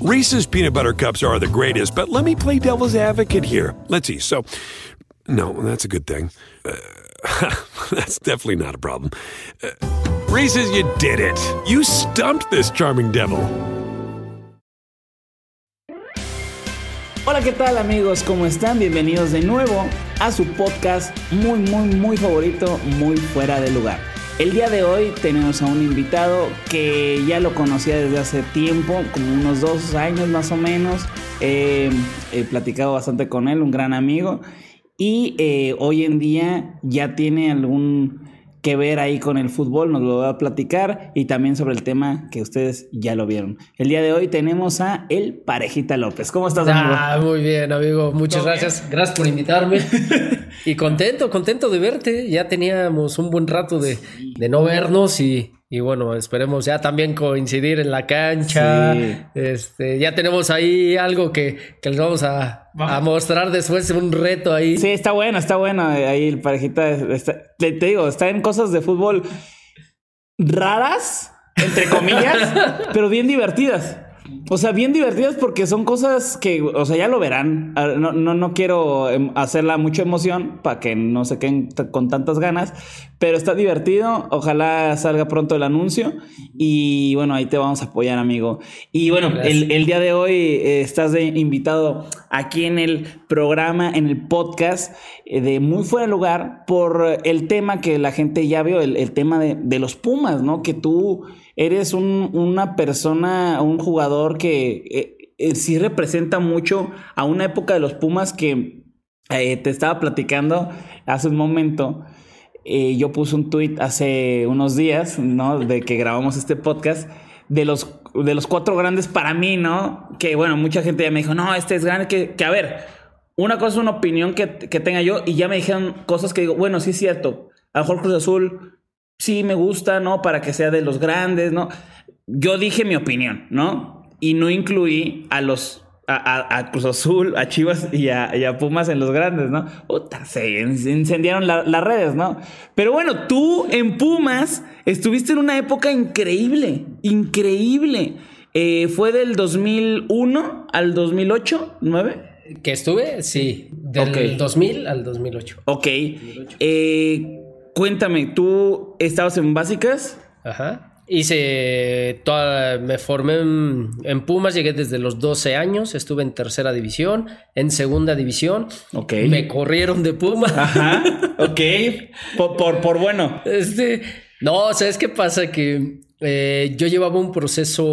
Reese's peanut butter cups are the greatest, but let me play devil's advocate here. Let's see. So, no, that's a good thing. Uh, that's definitely not a problem. Uh, Reese's, you did it. You stumped this charming devil. Hola, ¿qué tal amigos? ¿Cómo están? Bienvenidos de nuevo a su podcast muy, muy, muy favorito, muy fuera de lugar. El día de hoy tenemos a un invitado que ya lo conocía desde hace tiempo, como unos dos años más o menos. Eh, he platicado bastante con él, un gran amigo. Y eh, hoy en día ya tiene algún que ver ahí con el fútbol, nos lo va a platicar y también sobre el tema que ustedes ya lo vieron. El día de hoy tenemos a El Parejita López. ¿Cómo estás, amigo? Ah, muy bien, amigo. Muchas gracias. Gracias por invitarme. y contento, contento de verte. Ya teníamos un buen rato de, de no vernos y, y bueno, esperemos ya también coincidir en la cancha. Sí. Este, ya tenemos ahí algo que, que les vamos a, a mostrar después, un reto ahí. Sí, está bueno, está bueno. Ahí el parejita, está- te, te digo, está en cosas de fútbol raras, entre comillas, pero bien divertidas. O sea, bien divertidas porque son cosas que, o sea, ya lo verán. Ah, No, no, no quiero em, hacerla mucha emoción para que no se queden con tantas ganas, pero está divertido. Ojalá salga pronto el anuncio y bueno, ahí te vamos a apoyar, amigo. Y bueno, el, el día de hoy eh, estás de invitado aquí en el programa, en el podcast eh, de Muy Fuera de Lugar por el tema que la gente ya vio, el, el tema de, de los Pumas, ¿no? Que tú eres un- una persona, un jugador que eh, eh, sí representa mucho a una época de los Pumas que eh, te estaba platicando hace un momento. Yo puse un tweet hace unos días, ¿no? De que grabamos este podcast, de los, de los cuatro grandes para mí, ¿no? Que bueno, mucha gente ya me dijo, no, este es grande, que, que a ver, una cosa es una opinión que, que tenga yo y ya me dijeron cosas que digo, bueno, sí es cierto, a lo mejor Cruz Azul sí me gusta, ¿no? Para que sea de los grandes, ¿no? Yo dije mi opinión, ¿no? Y no incluí a los a, a- Cruz Azul, a Chivas y a, y a Pumas en los grandes, ¿no? Puta, se in- se incendiaron la- las redes, ¿no? Pero bueno, tú en Pumas estuviste en una época increíble, increíble. Eh, fue del 2001 al 2008, ¿9? Que estuve, sí, del Ok. 2000 al 2008. Ok. Eh, cuéntame, ¿tú estabas en básicas? Ajá. Hice toda, me formé en, en Pumas, llegué desde los 12 años, estuve en tercera división, en segunda división. Ok. Me corrieron de Pumas. Ajá, ok. Por, por, por bueno. Este, no, ¿sabes qué pasa? Que eh, yo llevaba un proceso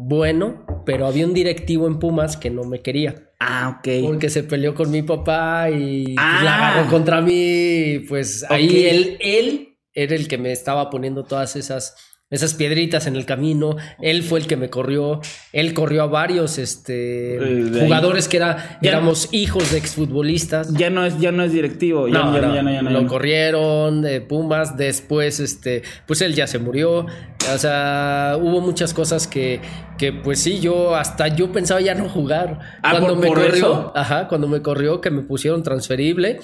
bueno, pero había un directivo en Pumas que no me quería. Ah, ok. Porque se peleó con mi papá y pues, Ah. la agarró contra mí. Pues ahí él, él era el que me estaba poniendo todas esas, esas piedritas en el camino. Él fue el que me corrió. Él corrió a varios este, Eh, ahí. jugadores que era, Ya- éramos hijos de exfutbolistas. Ya no es, ya no es directivo. Ya No, ya no, ya ya ya lo corrieron de Pumas, después este, pues él ya se murió, o sea, hubo muchas cosas que, que pues sí, yo hasta yo pensaba ya no jugar. Ah, cuando ¿por- me por corrió, eso? ajá, cuando me corrió que me pusieron transferible,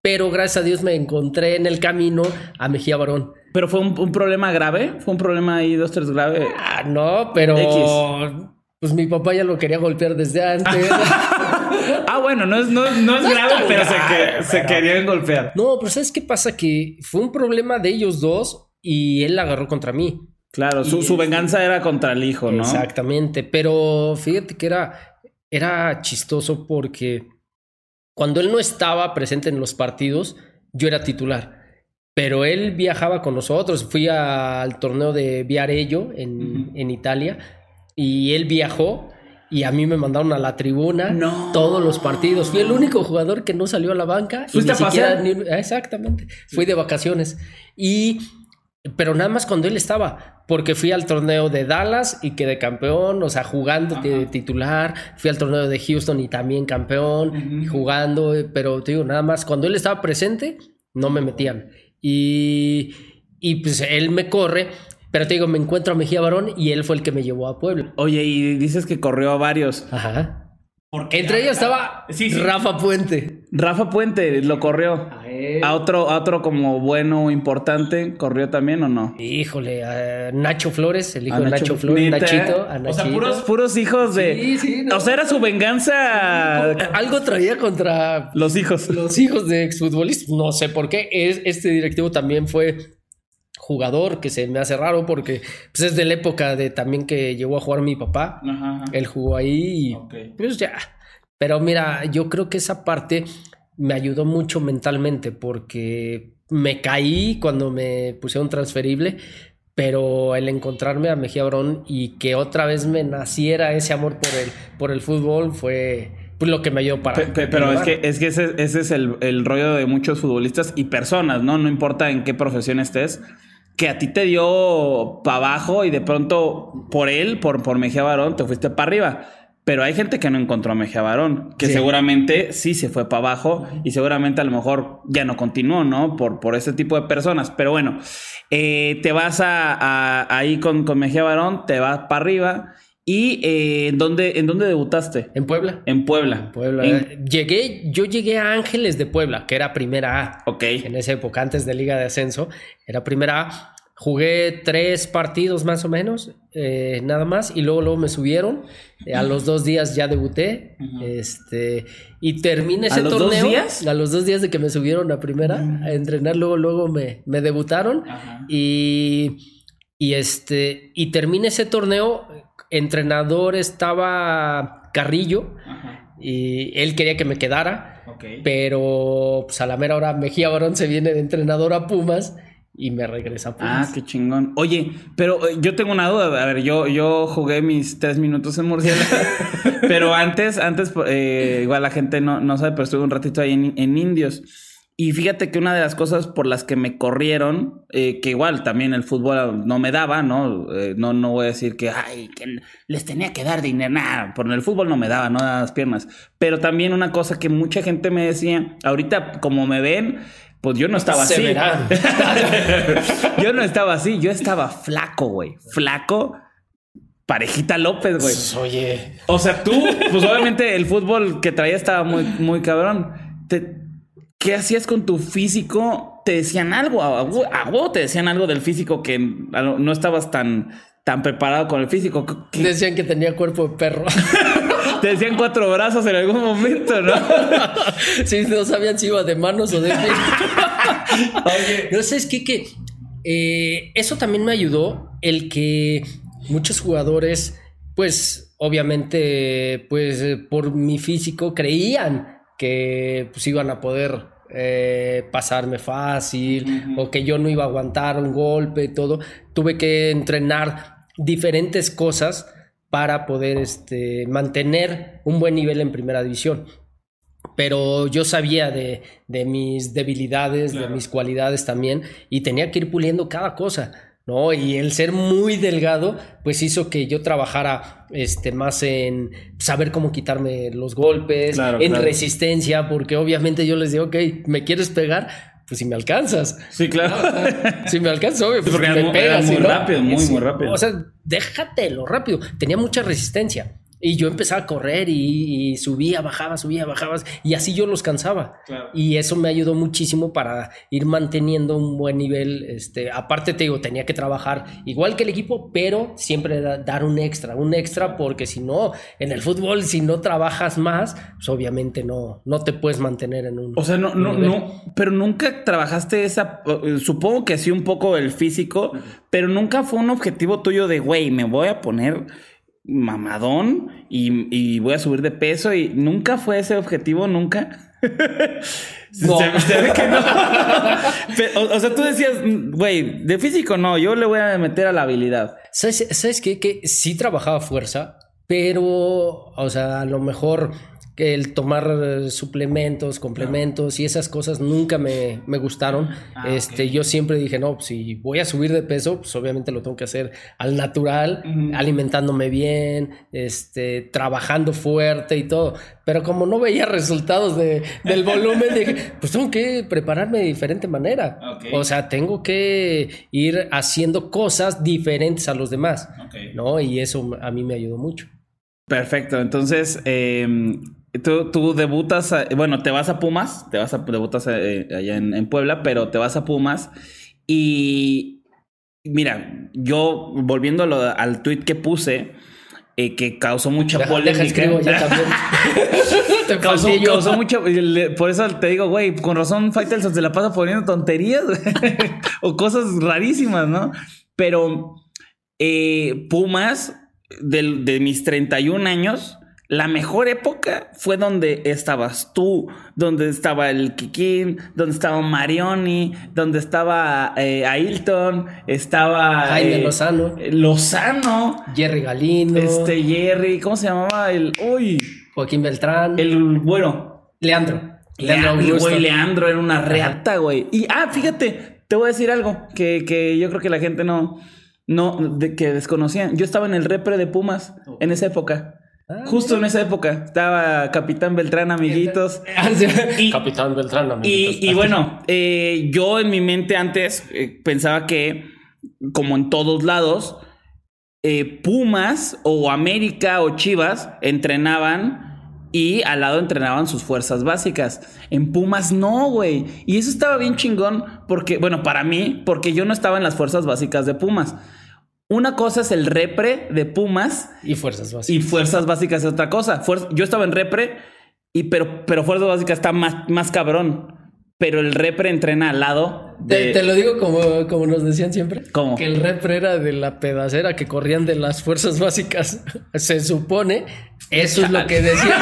pero gracias a Dios me encontré en el camino a Mejía Barón. Pero fue un, un problema grave. Fue un problema ahí, dos, tres grave. Ah, no, pero X. pues mi papá ya lo quería golpear desde antes. ah, bueno, no es, no, no es No grave, pero se, que- se pero- querían golpear. no, pero ¿sabes qué pasa? Que fue un problema de ellos dos y él la agarró contra mí. Claro, su, su venganza era contra el hijo, ¿no? Exactamente, pero fíjate que era, era chistoso porque cuando él no estaba presente en los partidos, yo era titular. Pero él viajaba con nosotros. Fui al torneo de Viarello en, en Italia y él viajó y a mí me mandaron a la tribuna No. todos los partidos. Fui el único jugador que no salió a la banca. y ¿Fuiste ni a pasear? siquiera ni- exactamente. Fui de vacaciones. Y pero nada más cuando él estaba, porque fui al torneo de Dallas y quedé campeón, o sea, jugando de titular, fui al torneo de Houston y también campeón, y jugando, pero te digo, nada más, cuando él estaba presente, no me metían. Y, y pues él me corre, pero te digo, me encuentro a Mejía Barón y él fue el que me llevó a Puebla. Oye, y dices que corrió a varios. Ajá. Entre ellos estaba Sí, sí. Rafa Puente. Rafa Puente lo corrió. A él. A otro, a otro como bueno, importante, ¿corrió también o no? Híjole, a Nacho Flores, el hijo A de Nacho- Nacho Flores. Nachito. A O sea, puros, puros hijos de. Sí, sí, no. O sea, era su venganza. Algo traía contra Los hijos. los hijos de exfutbolistas. No sé por qué. Es, este directivo también fue jugador, que se me hace raro porque pues, es de la época de también que llegó a jugar mi papá. Ajá, ajá. Él jugó ahí y Ok. pues ya. Pero mira, yo creo que esa parte me ayudó mucho mentalmente porque me caí cuando me pusieron transferible, pero el encontrarme a Mejía Barón y que otra vez me naciera ese amor por el, por el fútbol fue pues, lo que me ayudó para... Pe- pe- pero es que, es que ese, ese es el, el rollo de muchos futbolistas y personas, ¿no? No importa en qué profesión estés, que a ti te dio para abajo y de pronto por él, por, por Mejía Barón, te fuiste para arriba. Pero hay gente que no encontró a Mejía Barón, que Sí. seguramente sí se fue para abajo y seguramente a lo mejor ya no continuó, ¿no? Por, por ese tipo de personas. Pero bueno, eh, te vas a, a- ahí con, con Mejía Barón, te vas para arriba. ¿Y eh, ¿en, dónde, en dónde debutaste? En Puebla. En Puebla. Puebla. En- Llegué, yo llegué a Ángeles de Puebla, que era primera A. Ok. En esa época, antes de Liga de Ascenso, era primera A. Jugué tres partidos más o menos, eh, nada más, y luego, luego me subieron. Eh, a los dos días ya debuté. Este, y terminé ese los dos torneo. días? A los dos días de que me subieron a primera a entrenar, luego, luego me, me debutaron. Ajá. Y, y este, y terminé ese torneo. Entrenador estaba Carrillo. Ajá. Y él quería que me quedara. Pero pues a la mera hora Mejía Barón se viene de entrenador a Pumas y me regresa a Ah, Pumas. qué chingón. Oye, pero eh, yo tengo una duda. A ver, yo, yo jugué mis tres minutos en Murciélago. pero antes, antes, eh, igual la gente no, no sabe, pero estuve un ratito ahí en, en Indios. Y fíjate que una de las cosas por las que me corrieron, eh, que igual también el fútbol no me daba, ¿no? Eh, no, no voy a decir que, ay, que les tenía que dar dinero, nada, por el fútbol no me daba, no daba las piernas. Pero también una cosa que mucha gente me decía, ahorita como me ven, pues yo no estaba Se así. verán. yo no estaba así, yo estaba flaco, güey. Flaco, parejita López, güey. Pues, oye, O sea, tú, pues obviamente el fútbol que traía estaba muy, muy cabrón. Te- ¿Qué hacías con tu físico? ¿Te decían algo? ¿A a huevo te decían algo del físico que no estabas tan, tan preparado con el físico? ¿Qué- decían que tenía cuerpo de perro. Te decían cuatro brazos en algún momento, ¿no? sí, no sabían si iba de manos o de pies. No sé, es que, que eh, eso también me ayudó el que muchos jugadores, pues obviamente, pues eh, por mi físico creían que pues iban a poder eh, pasarme fácil o que yo no iba a aguantar un golpe, todo. Tuve que entrenar diferentes cosas para poder este, mantener un buen nivel en primera división. Pero yo sabía de, de mis debilidades, de mis cualidades también, y tenía que ir puliendo cada cosa, ¿no? Y el ser muy delgado, pues hizo que yo trabajara este, más en saber cómo quitarme los golpes, Claro, en claro. resistencia, porque obviamente yo les digo, ok, ¿me quieres pegar? Pues si me alcanzas. Sí, claro. Si me alcanzas, obvio, pues porque me muy- pegas, muy no, rápido, muy, muy rápido. O sea, déjatelo rápido. Tenía mucha resistencia. Y yo empezaba a correr y, y subía, bajaba, subía, bajaba. Y así yo los cansaba. Claro. Y eso me ayudó muchísimo para ir manteniendo un buen nivel. Este, aparte, te digo, tenía que trabajar igual que el equipo, pero siempre da- dar un extra, un extra, porque si no, en el fútbol, si no trabajas más, pues obviamente no, no te puedes mantener en un. O sea, no, no, nivel. no, pero nunca trabajaste esa, eh, supongo que sí un poco el físico, pero nunca fue un objetivo tuyo de, güey, me voy a poner mamadón y, y voy a subir de peso y nunca fue ese objetivo, nunca. No. Se- se ve que no. O sea, tú decías, güey, de físico no, yo le voy a meter a la habilidad. ¿Sabes, ¿sabes qué? Que sí trabajaba fuerza, pero, o sea, a lo mejor que el tomar eh, suplementos, complementos y esas cosas nunca me, me gustaron. Ah, este, Yo siempre dije, no, si voy a subir de peso, pues obviamente lo tengo que hacer al natural, alimentándome bien, este, trabajando fuerte y todo. Pero como no veía resultados de, del volumen, dije, pues tengo que prepararme de diferente manera. O sea, tengo que ir haciendo cosas diferentes a los demás, ¿no? Y eso a mí me ayudó mucho. Perfecto, entonces em, tú, tú debutas, a- bueno, te vas a Pumas, te vas a debutas eh, allá en, en Puebla, pero te vas a Pumas y mira, yo volviendo a lo- al tweet que puse, eh, que causó mucha Deja, polémica. deja escribo ya también. Te Causó, yo. causó mucha. le- Por eso te digo, güey, con razón Faitelson se la pasa poniendo tonterías o cosas rarísimas, ¿no? Pero eh, Pumas, del- de, mis 31 años, la mejor época fue donde estabas tú, donde estaba el Kikín, donde estaba Marioni, donde estaba eh, Ailton, estaba. Jaime eh, Lozano. Lozano, Jerry Galino. este Jerry, ¿cómo se llamaba? El. Uy, Joaquín Beltrán. el. Bueno, Leandro. Leandro, Augusto. güey, Leandro era una reata, güey. Y, ah, fíjate, te voy a decir algo que, que yo creo que la gente no, no, de- que desconocía. Yo estaba en el repre de Pumas en esa época. Ah, Justo en esa época. Estaba Capitán Beltrán, amiguitos. Y- Capitán Beltrán, amiguitos. Y, y bueno, eh, yo en mi mente antes eh, pensaba que, como en todos lados, eh, Pumas o América o Chivas entrenaban y al lado entrenaban sus fuerzas básicas. En Pumas no, güey. Y eso estaba bien chingón porque, bueno, para mí, porque yo no estaba en las fuerzas básicas de Pumas. Una cosa es el repre de Pumas Y fuerzas básicas. y fuerzas básicas es otra cosa. Fuer- yo estaba en repre, y, pero, pero fuerzas básicas está más, más cabrón. Pero el repre entrena al lado de... Te, te lo digo como, como nos decían siempre. ¿Cómo? Que el repre era de la pedacera que corrían de las fuerzas básicas. Se supone. Eso es lo que decían.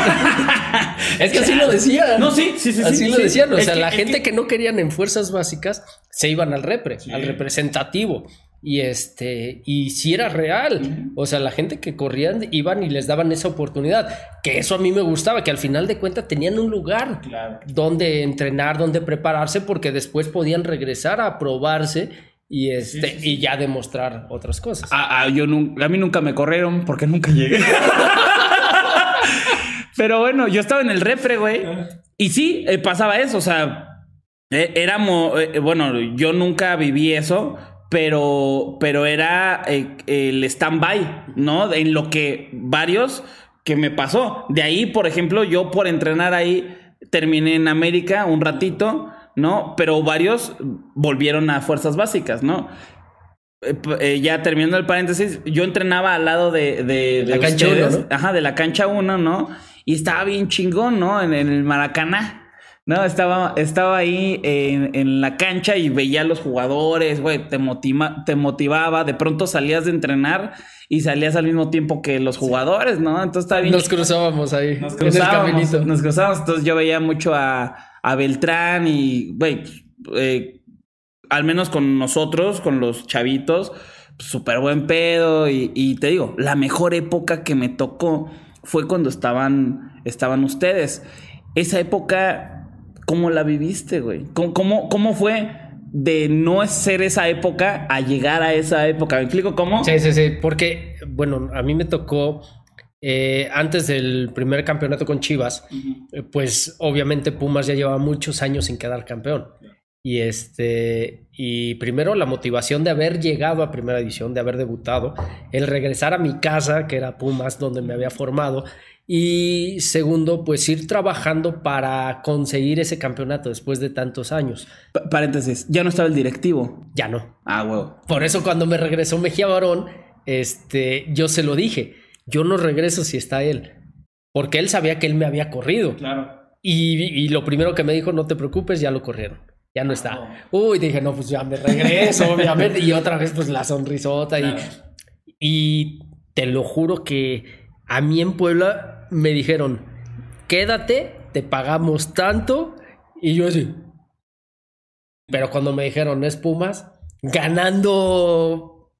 es que así lo decían. No, sí, sí, sí, Así sí, lo sí. decían. O Es sea, que- la gente que- que... no querían en fuerzas básicas se iban al repre, al representativo. Y este, y si era real. O sea, la gente que corrían iban y les daban esa oportunidad. Que eso a mí me gustaba, que al final de cuentas tenían un lugar Claro. donde entrenar, donde prepararse, porque después podían regresar a probarse y este y ya demostrar otras cosas. A, a- yo a mí nunca me corrieron porque nunca llegué. Pero bueno, yo estaba en el repre, güey. Y sí, eh, pasaba eso. O sea, eh, éramos. eh, bueno, yo nunca viví eso. Pero, pero era eh, el stand-by, ¿no? En lo que varios que me pasó. De ahí, por ejemplo, yo por entrenar ahí terminé en América un ratito, ¿no? Pero varios volvieron a fuerzas básicas, ¿no? Eh, eh, ya terminando el paréntesis, yo entrenaba al lado de, de, de La cancha uno, ¿no? Ajá, de la cancha 1, ¿no? Y estaba bien chingón, ¿no? En, en el Maracaná. No, estaba, estaba ahí en, en la cancha y veía a los jugadores, güey, te, motiva- te motivaba. De pronto salías de entrenar y salías al mismo tiempo que los jugadores, ¿no? Entonces estaba bien Nos cruzábamos ahí nos en el cruzábamos, caminito. nos cruzábamos. Entonces yo veía mucho a, a Beltrán y, güey, eh, al menos con nosotros, con los chavitos, súper buen pedo. Y, y te digo, la mejor época que me tocó fue cuando estaban, estaban ustedes. Esa época, ¿cómo la viviste, güey? ¿Cómo, cómo, cómo fue de no ser esa época a llegar a esa época? ¿Me explico cómo? Sí, sí, sí, porque, bueno, a mí me tocó eh, antes del primer campeonato con Chivas, eh, pues obviamente Pumas ya llevaba muchos años sin quedar campeón. Y este, y primero la motivación de haber llegado a primera división, de haber debutado, el regresar a mi casa, que era Pumas, donde me había formado, y segundo, pues ir trabajando para conseguir ese campeonato después de tantos años. Pa- paréntesis, ya no estaba el directivo. Ya no. Ah, huevo. Por eso cuando me regresó Mejía Barón, este, yo se lo dije, yo no regreso si está él, porque él sabía que él me había corrido. Claro. Y, y lo primero que me dijo, no te preocupes, ya lo corrieron. Ya no está. Uy, dije, no, pues ya me regreso, obviamente. Y otra vez, pues la sonrisota. Y, y te lo juro que a mí en Puebla me dijeron, quédate, te pagamos tanto. Y yo así. Pero cuando me dijeron, es Pumas, ganando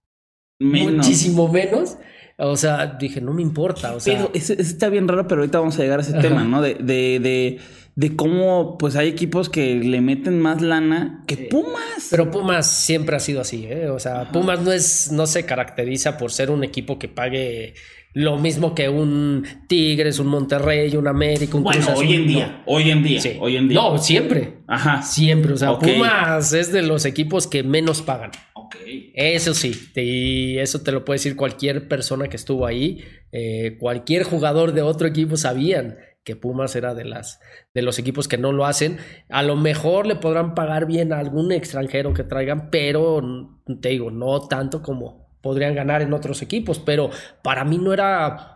Menos. muchísimo menos. O sea, dije, no me importa. O sea, Pero está bien raro, pero ahorita vamos a llegar a ese Ajá. tema, ¿no? De, de, de, de cómo pues hay equipos que le meten más lana que Pumas. Pero Pumas siempre ha sido así, ¿eh? O sea, Pumas no es, no se caracteriza por ser un equipo que pague lo mismo que un Tigres, un Monterrey, un América, un bueno, Cruz Azul. hoy en día, hoy en día. Sí. hoy en día. No, siempre. Ajá. Siempre. O sea. Pumas es de los equipos que menos pagan. Ok. Ok. Eso sí, y eso te lo puede decir cualquier persona que estuvo ahí, eh, cualquier jugador de otro equipo sabían que Pumas era de las de los equipos que no lo hacen. A lo mejor le podrán pagar bien a algún extranjero que traigan, pero te digo, no tanto como podrían ganar en otros equipos, pero para mí no era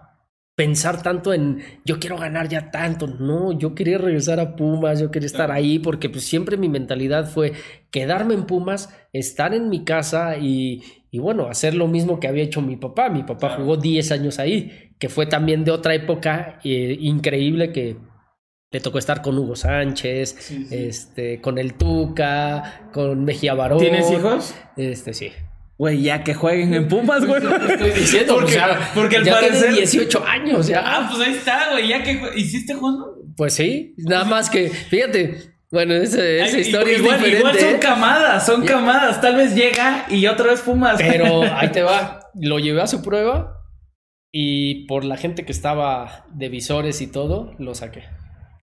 pensar tanto en yo quiero ganar ya tanto, no, yo quería regresar a Pumas, yo quería estar ahí porque pues siempre mi mentalidad fue quedarme en Pumas, estar en mi casa y, y bueno, hacer lo mismo que había hecho mi papá. Mi papá jugó 10 años ahí, que fue también de otra época eh, increíble que le tocó estar con Hugo Sánchez, este, con el Tuca, con Mejía Barón. ¿Tienes hijos? Este, sí. Güey, ya que jueguen en Pumas, güey. Estoy diciendo, porque, o sea, porque al ya parecer... tiene 18 años ya. Ah, pues ahí está, güey. Ya que hiciste jugando. Pues sí, nada más que, fíjate, bueno, esa, esa Ay, historia igual, es diferente. igual son ¿eh? camadas, son camadas. Tal vez llega y otra vez Pumas. Pero ahí te va. Lo llevé a su prueba y por la gente que estaba de visores y todo, lo saqué.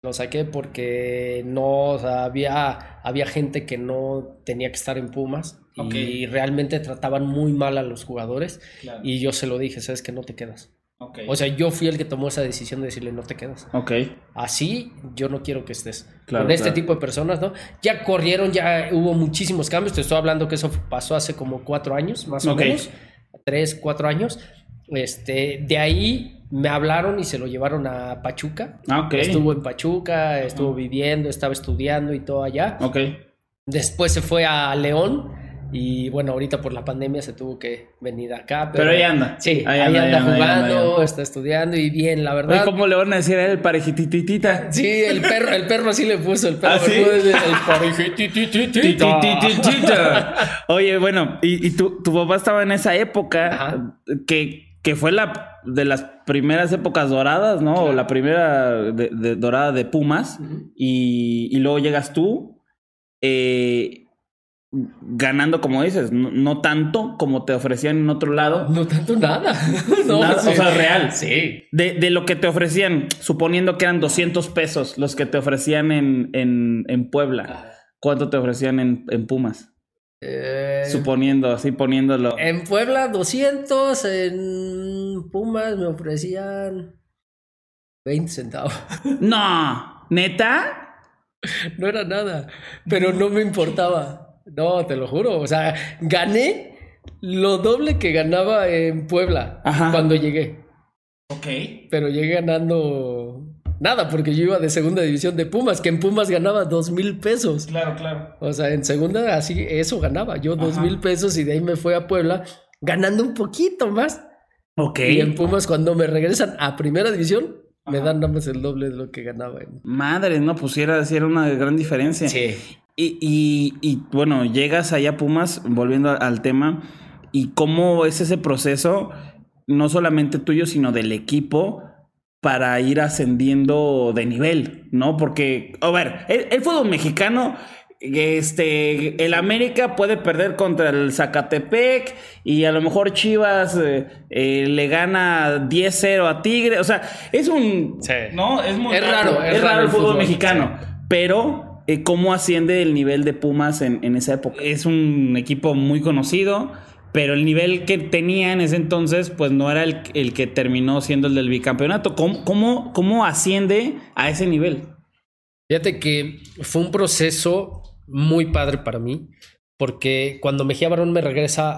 Lo saqué porque no, o sea, había, había gente que no tenía que estar en Pumas Y realmente trataban muy mal a los jugadores. Claro. Y yo se lo dije, sabes que no te quedas. O sea, yo fui el que tomó esa decisión de decirle no te quedas. ok. Así yo no quiero que estés Claro, con este claro. tipo de personas, ¿no? Ya corrieron, ya hubo muchísimos cambios. Te estoy hablando que eso pasó hace como cuatro años, más o menos. Tres, cuatro años. Este, de ahí me hablaron y se lo llevaron a Pachuca. Ah. Estuvo en Pachuca, estuvo viviendo, estaba estudiando y todo allá. Ok. Después se fue a León y bueno, ahorita por la pandemia se tuvo que venir acá. Pero ahí anda. Sí, Ahí ahí, anda, jugando, ahí anda. está estudiando y bien, la Oye, verdad. ¿cómo le van a decir a él parejititita? Sí, el perro, el perro así le puso, el perro ¿Ah, sí? El. Oye, bueno, y, y tu, tu papá estaba en esa época Ajá. que, que fue la de las primeras épocas doradas, ¿no? O la primera de- de- dorada de Pumas. y, y luego llegas tú eh, ganando, como dices, no, no tanto como te ofrecían en otro lado. No tanto nada. No, Nada, o sea, real. Sí. De, de lo que te ofrecían, suponiendo que eran 200 pesos los que te ofrecían en, en, en Puebla, ¿cuánto te ofrecían en, en Pumas? Eh, Suponiendo, así poniéndolo. en Puebla 200, en Pumas me ofrecían 20 centavos. No, neta. No era nada, pero no me importaba. No, te lo juro. O sea, gané lo doble que ganaba en Puebla Ajá. cuando llegué. Ok. Pero llegué ganando nada, porque yo iba de segunda división de Pumas, que en Pumas ganaba dos mil pesos. Claro, claro. O sea, en segunda así, eso ganaba. Yo dos mil pesos y de ahí me fui a Puebla ganando un poquito más. Ok. Y en Pumas, cuando me regresan a primera división, me dan nada más el doble de lo que ganaba. En... Madre, no, pues era una gran diferencia. Sí. Y, y, y, bueno, llegas allá a Pumas, volviendo al tema, y cómo es ese proceso, no solamente tuyo, sino del equipo, para ir ascendiendo de nivel, ¿no? Porque, a ver, el, el fútbol mexicano, este, el América puede perder contra el Zacatepec y a lo mejor Chivas eh, eh, le gana 10-0 a Tigre, o sea, es un... Sí. No, es muy Es raro, es, es raro el fútbol, mexicano, pero eh, cómo asciende el nivel de Pumas en, en esa época. Es un equipo muy conocido, pero el nivel que tenía en ese entonces, pues no era el, el que terminó siendo el del bicampeonato. ¿Cómo, cómo, cómo asciende a ese nivel? Fíjate que fue un proceso muy padre para mí, porque cuando Mejía Barón me regresa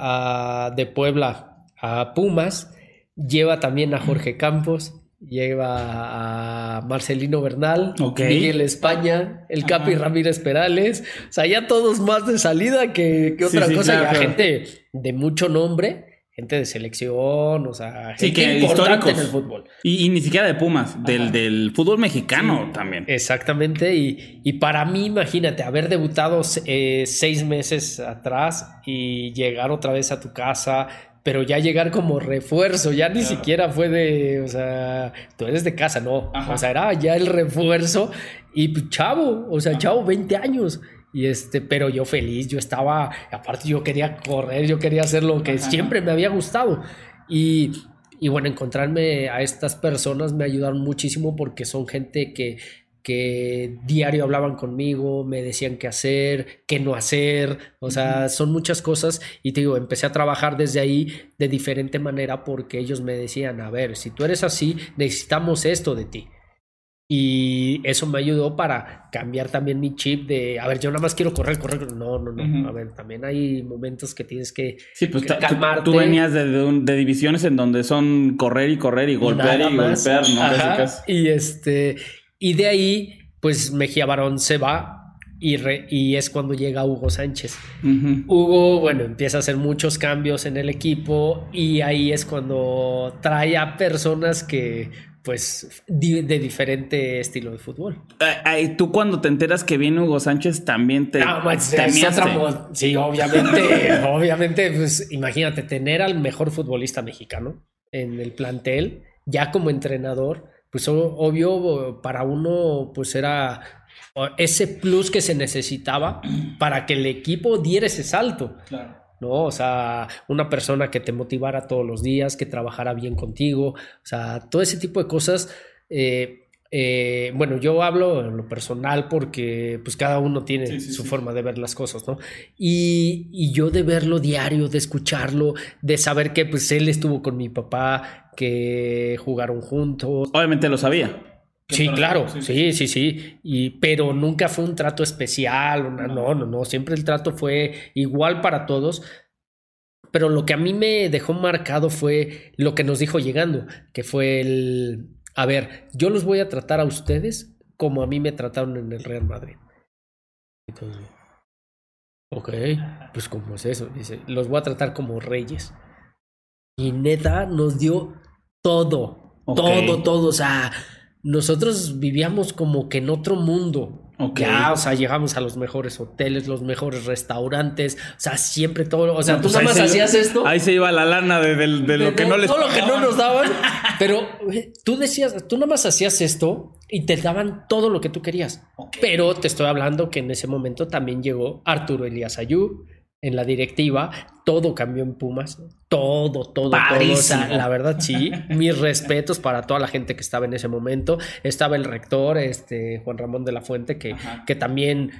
a- de Puebla a Pumas, lleva también a Jorge Campos, lleva a Marcelino Bernal. Miguel España, el Capi Ramírez Perales, o sea, ya todos más de salida que, que Sí, otra sí, cosa, claro, ya claro. gente de mucho nombre. Gente de selección, o sea, Sí, gente que importante históricos. en el fútbol. Y, y ni siquiera de Pumas, del, del fútbol mexicano también. Exactamente, y, y para mí, imagínate, haber debutado eh, seis meses atrás y llegar otra vez a tu casa, pero ya llegar como refuerzo, ya ni siquiera fue de, o sea, tú eres de casa, no, Ajá. o sea, era ya el refuerzo y pues, chavo, o sea, chavo, 20 años. Y este, pero yo feliz, yo estaba, aparte yo quería correr, yo quería hacer lo que siempre me había gustado. Y, y bueno, encontrarme a estas personas me ayudaron muchísimo porque son gente que que diario hablaban conmigo, me decían qué hacer, qué no hacer, o sea, son muchas cosas y te digo, empecé a trabajar desde ahí de diferente manera porque ellos me decían, a ver, si tú eres así, necesitamos esto de ti. Y eso me ayudó para cambiar también mi chip de, a ver, yo nada más quiero correr, correr. No, no, no. A ver, también hay momentos que tienes que, sí, pues, calmarte. Tú, venías de, de, divisiones en donde son correr y correr y golpear y golpear, ¿no? y este, y de ahí, pues Mejía Barón se va y, y, es cuando llega Hugo Sánchez. Hugo, bueno, empieza a hacer muchos cambios en el equipo y ahí es cuando trae a personas que pues de diferente estilo de fútbol. Tú cuando te enteras que viene Hugo Sánchez también te... No, pues, sí, obviamente, obviamente, pues imagínate tener al mejor futbolista mexicano en el plantel, ya como entrenador, pues obvio para uno pues era ese plus que se necesitaba para que el equipo diera ese salto. Claro. ¿no? O sea, una persona que te motivara todos los días, que trabajara bien contigo, o sea, todo ese tipo de cosas. Eh, eh, bueno, yo hablo en lo personal porque pues cada uno tiene su forma de ver las cosas, ¿no? Y, y, yo de verlo diario, de escucharlo, de saber que pues él estuvo con mi papá, que jugaron juntos. Obviamente lo sabía. Sí, claro, sí, sí, sí, Y, pero nunca fue un trato especial, no, no, no, siempre el trato fue igual para todos. Pero lo que a mí me dejó marcado fue lo que nos dijo llegando, que fue el, a ver, yo los voy a tratar a ustedes como a mí me trataron en el Real Madrid. Entonces, ok, pues ¿cómo es eso? Dice, los voy a tratar como reyes. Y neta nos dio todo, todo, todo, o sea nosotros vivíamos como que en otro mundo. Ya, o sea, llegamos a los mejores hoteles, los mejores restaurantes, o sea, siempre todo. O sea, tú pues nada más hacías esto. Ahí se iba la lana de, lo que no les Todo lo que no nos daban. Pero tú decías, tú nada más hacías esto y te daban todo lo que tú querías. Pero te estoy hablando que en ese momento también llegó Arturo Elías Ayú, en la directiva, todo cambió en Pumas, todo, todo, todo. la verdad, sí. Mis respetos para toda la gente que estaba en ese momento. Estaba el rector, este, Juan Ramón de la Fuente, que, que también,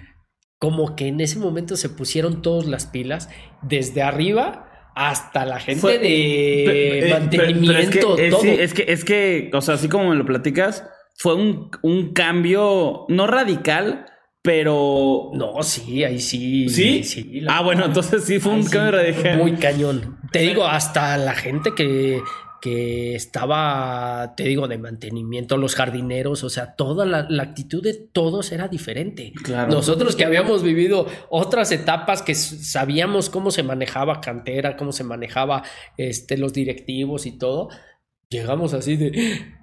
como que en ese momento se pusieron todas las pilas, desde arriba hasta la gente de eh, mantenimiento. es, que, es, que, es que, o sea, así como me lo platicas, fue un, un cambio no radical, pero. No, sí, ahí sí. ¿Sí? Sí. ah, bueno, entonces sí fue un cambio radical. Muy cañón. Te digo, hasta la gente que, que estaba, te digo, de mantenimiento, los jardineros, o sea, toda la, actitud de todos era diferente. Claro. Nosotros que habíamos vivido otras etapas que sabíamos cómo se manejaba cantera, cómo se manejaba este, los directivos y todo, llegamos así de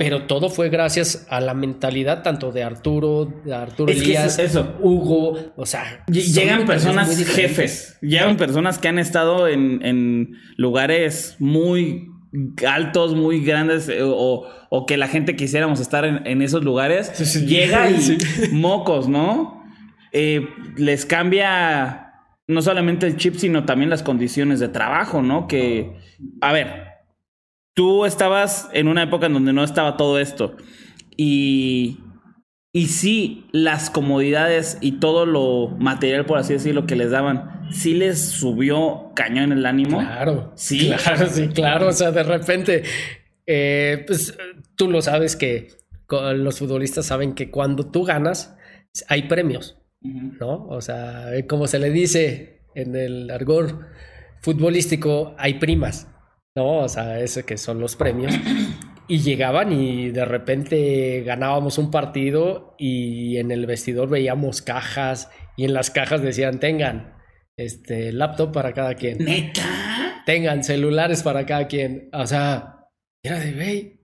pero todo fue gracias a la mentalidad tanto de Arturo, de Arturo Elías, eso, Hugo, o sea, llegan personas jefes, llegan personas que han estado en, en lugares muy altos, muy grandes, eh, o, o, que la gente quisiéramos estar en, en esos lugares, llega y mocos, ¿no? Eh, les cambia no solamente el chip, sino también las condiciones de trabajo, ¿no? Que, a ver, tú estabas en una época en donde no estaba todo esto. Y, y sí, las comodidades y todo lo material, por así decirlo, que les daban, sí les subió cañón el ánimo. Claro. Sí. Claro, sí, claro. O sea, de repente, eh, pues tú lo sabes que los futbolistas saben que cuando tú ganas, hay premios, ¿no? O sea, como se le dice en el argor futbolístico, hay primas. ¿No? O sea, ese que son los premios. Y llegaban y de repente ganábamos un partido y en el vestidor veíamos cajas y en las cajas decían, tengan este laptop para cada quien. ¿Neta? Tengan celulares para cada quien. O sea, era de, güey.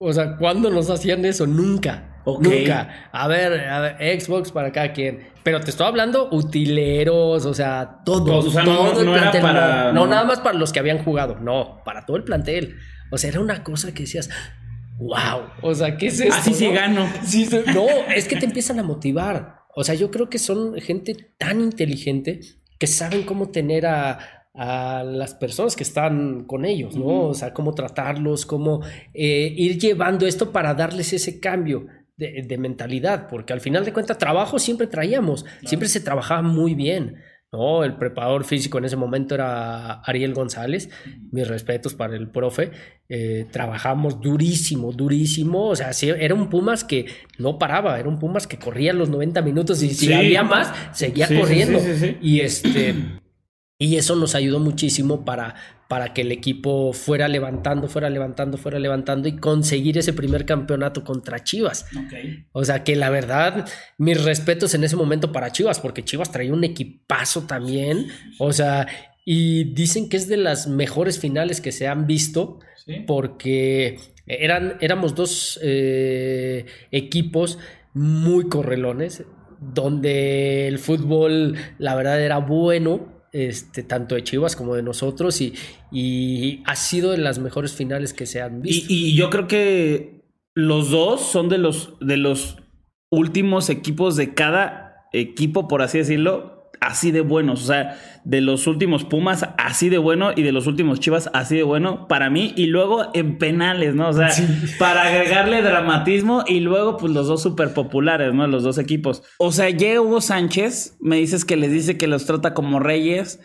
O sea, ¿cuándo nos hacían eso? Nunca. Nunca. A ver, a ver, Xbox para cada quien. Pero te estoy hablando utileros, o sea, todos. O sea, todo no, el para, no, nada más para los que habían jugado. No, para todo el plantel. O sea, era una cosa que decías, wow. O sea, ¿qué es esto? Así sí gano. no, es que te empiezan a motivar. O sea, yo creo que son gente tan inteligente que saben cómo tener a, a las personas que están con ellos, ¿no? O sea, cómo tratarlos, cómo eh, ir llevando esto para darles ese cambio de, mentalidad, porque al final de cuentas trabajo siempre traíamos, siempre se trabajaba muy bien. ¿no? El preparador físico en ese momento era Ariel González, mis respetos para el profe, eh, trabajamos durísimo, durísimo, o sea, era un Pumas que no paraba, era un Pumas que corría los 90 minutos y si había más, seguía corriendo. y este... Y eso nos ayudó muchísimo para, para que el equipo fuera levantando, fuera levantando, fuera levantando y conseguir ese primer campeonato contra Chivas. O sea que la verdad, mis respetos en ese momento para Chivas, porque Chivas traía un equipazo también. O sea, y dicen que es de las mejores finales que se han visto, porque eran, éramos dos eh, equipos muy correlones, donde el fútbol, la verdad, era bueno este, tanto de Chivas como de nosotros y, y, ha sido de las mejores finales que se han visto. Y, yo creo que los dos son de los, de los últimos equipos de cada equipo, por así decirlo, así de buenos. O sea, de los últimos Pumas así de bueno y de los últimos Chivas así de bueno para mí. Y luego en penales, ¿no? O sea, para agregarle dramatismo y luego pues los dos súper populares, ¿no? Los dos equipos. O sea, llega Hugo Sánchez, me dices que les dice que los trata como reyes.